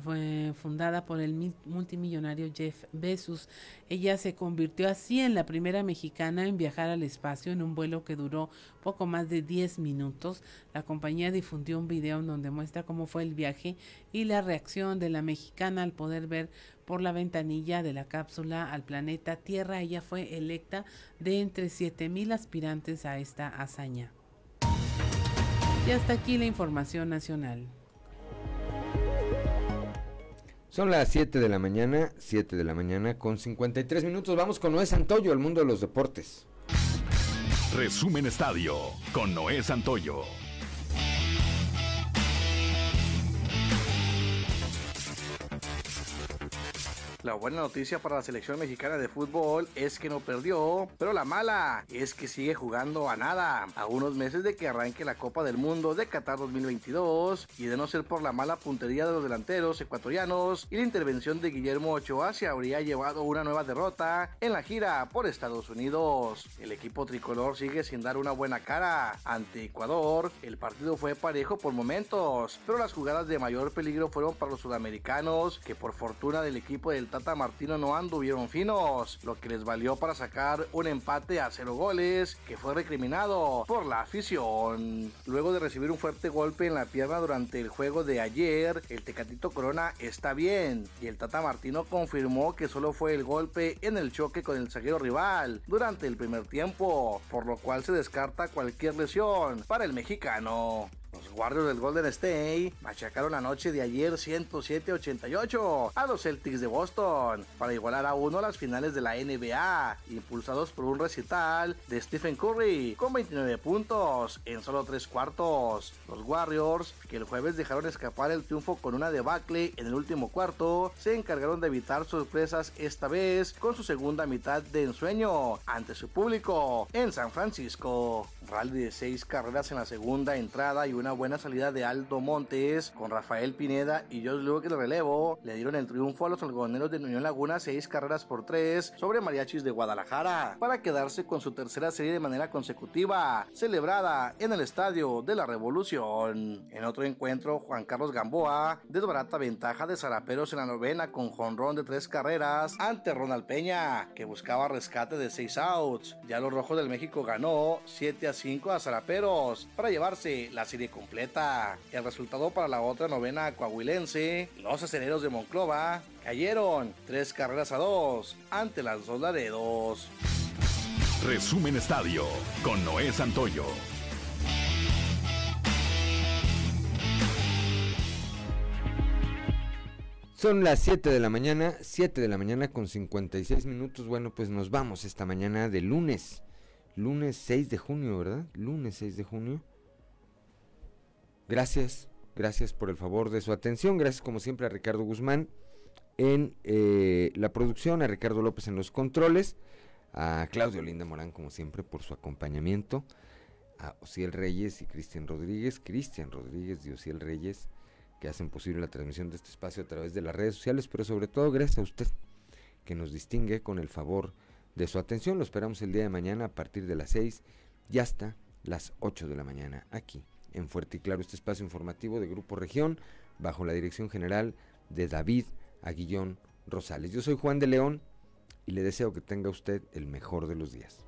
fundada por el multimillonario Jeff Bezos. Ella se convirtió así en la primera mexicana en viajar al espacio en un vuelo que duró poco más de 10 minutos. La compañía difundió un video en donde muestra cómo fue el viaje y la reacción de la mexicana al poder ver por la ventanilla de la cápsula al planeta Tierra. Ella fue electa de entre 7.000 aspirantes a esta hazaña. Y hasta aquí la información nacional. Son las 7 de la mañana, 7 de la mañana con 53 minutos. Vamos con Noé Santoyo, el mundo de los deportes. Resumen Estadio con Noé Santoyo. La buena noticia para la selección mexicana de fútbol es que no perdió, pero la mala es que sigue jugando a nada, a unos meses de que arranque la Copa del Mundo de Qatar 2022 y de no ser por la mala puntería de los delanteros ecuatorianos y la intervención de Guillermo Ochoa se habría llevado una nueva derrota en la gira por Estados Unidos. El equipo tricolor sigue sin dar una buena cara ante Ecuador. El partido fue parejo por momentos, pero las jugadas de mayor peligro fueron para los sudamericanos que por fortuna del equipo del Tata Martino no anduvieron finos, lo que les valió para sacar un empate a cero goles que fue recriminado por la afición. Luego de recibir un fuerte golpe en la pierna durante el juego de ayer, el Tecatito Corona está bien y el Tata Martino confirmó que solo fue el golpe en el choque con el zaguero rival durante el primer tiempo, por lo cual se descarta cualquier lesión para el mexicano. Los guardias del Golden State machacaron la noche de ayer 107-88 a los Celtics de Boston para igualar a uno las finales de la NBA, impulsados por un recital de Stephen Curry con 29 puntos en solo tres cuartos. Los Warriors, que el jueves dejaron escapar el triunfo con una debacle en el último cuarto, se encargaron de evitar sorpresas esta vez con su segunda mitad de ensueño ante su público en San Francisco. Rally de seis carreras en la segunda entrada y una buena salida de Aldo Montes con Rafael Pineda y Josh Luke el relevo le dieron el triunfo a los algodoneros de Unión Laguna seis carreras por tres sobre Mariachis de Guadalajara para quedarse con su tercera serie de manera consecutiva celebrada en el Estadio de la Revolución. En otro encuentro Juan Carlos Gamboa desbarata ventaja de Zaraperos en la novena con jonrón de tres carreras ante Ronald Peña que buscaba rescate de seis outs. Ya los Rojos del México ganó 7 a 5 a Zaraperos para llevarse la serie completa. El resultado para la otra novena coahuilense, los aceleros de Monclova cayeron tres carreras a dos ante las dos Laredos. Resumen Estadio con Noé Santoyo. Son las 7 de la mañana, 7 de la mañana con 56 minutos. Bueno, pues nos vamos esta mañana de lunes. Lunes 6 de junio, ¿verdad? Lunes 6 de junio. Gracias, gracias por el favor de su atención. Gracias como siempre a Ricardo Guzmán en eh, la producción, a Ricardo López en los controles, a Claudio Linda Morán como siempre por su acompañamiento, a Ociel Reyes y Cristian Rodríguez, Cristian Rodríguez y Ociel Reyes que hacen posible la transmisión de este espacio a través de las redes sociales, pero sobre todo gracias a usted que nos distingue con el favor de su atención. Lo esperamos el día de mañana a partir de las 6 y hasta las 8 de la mañana aquí en Fuerte y Claro este espacio informativo de Grupo Región bajo la dirección general de David Aguillón Rosales. Yo soy Juan de León y le deseo que tenga usted el mejor de los días.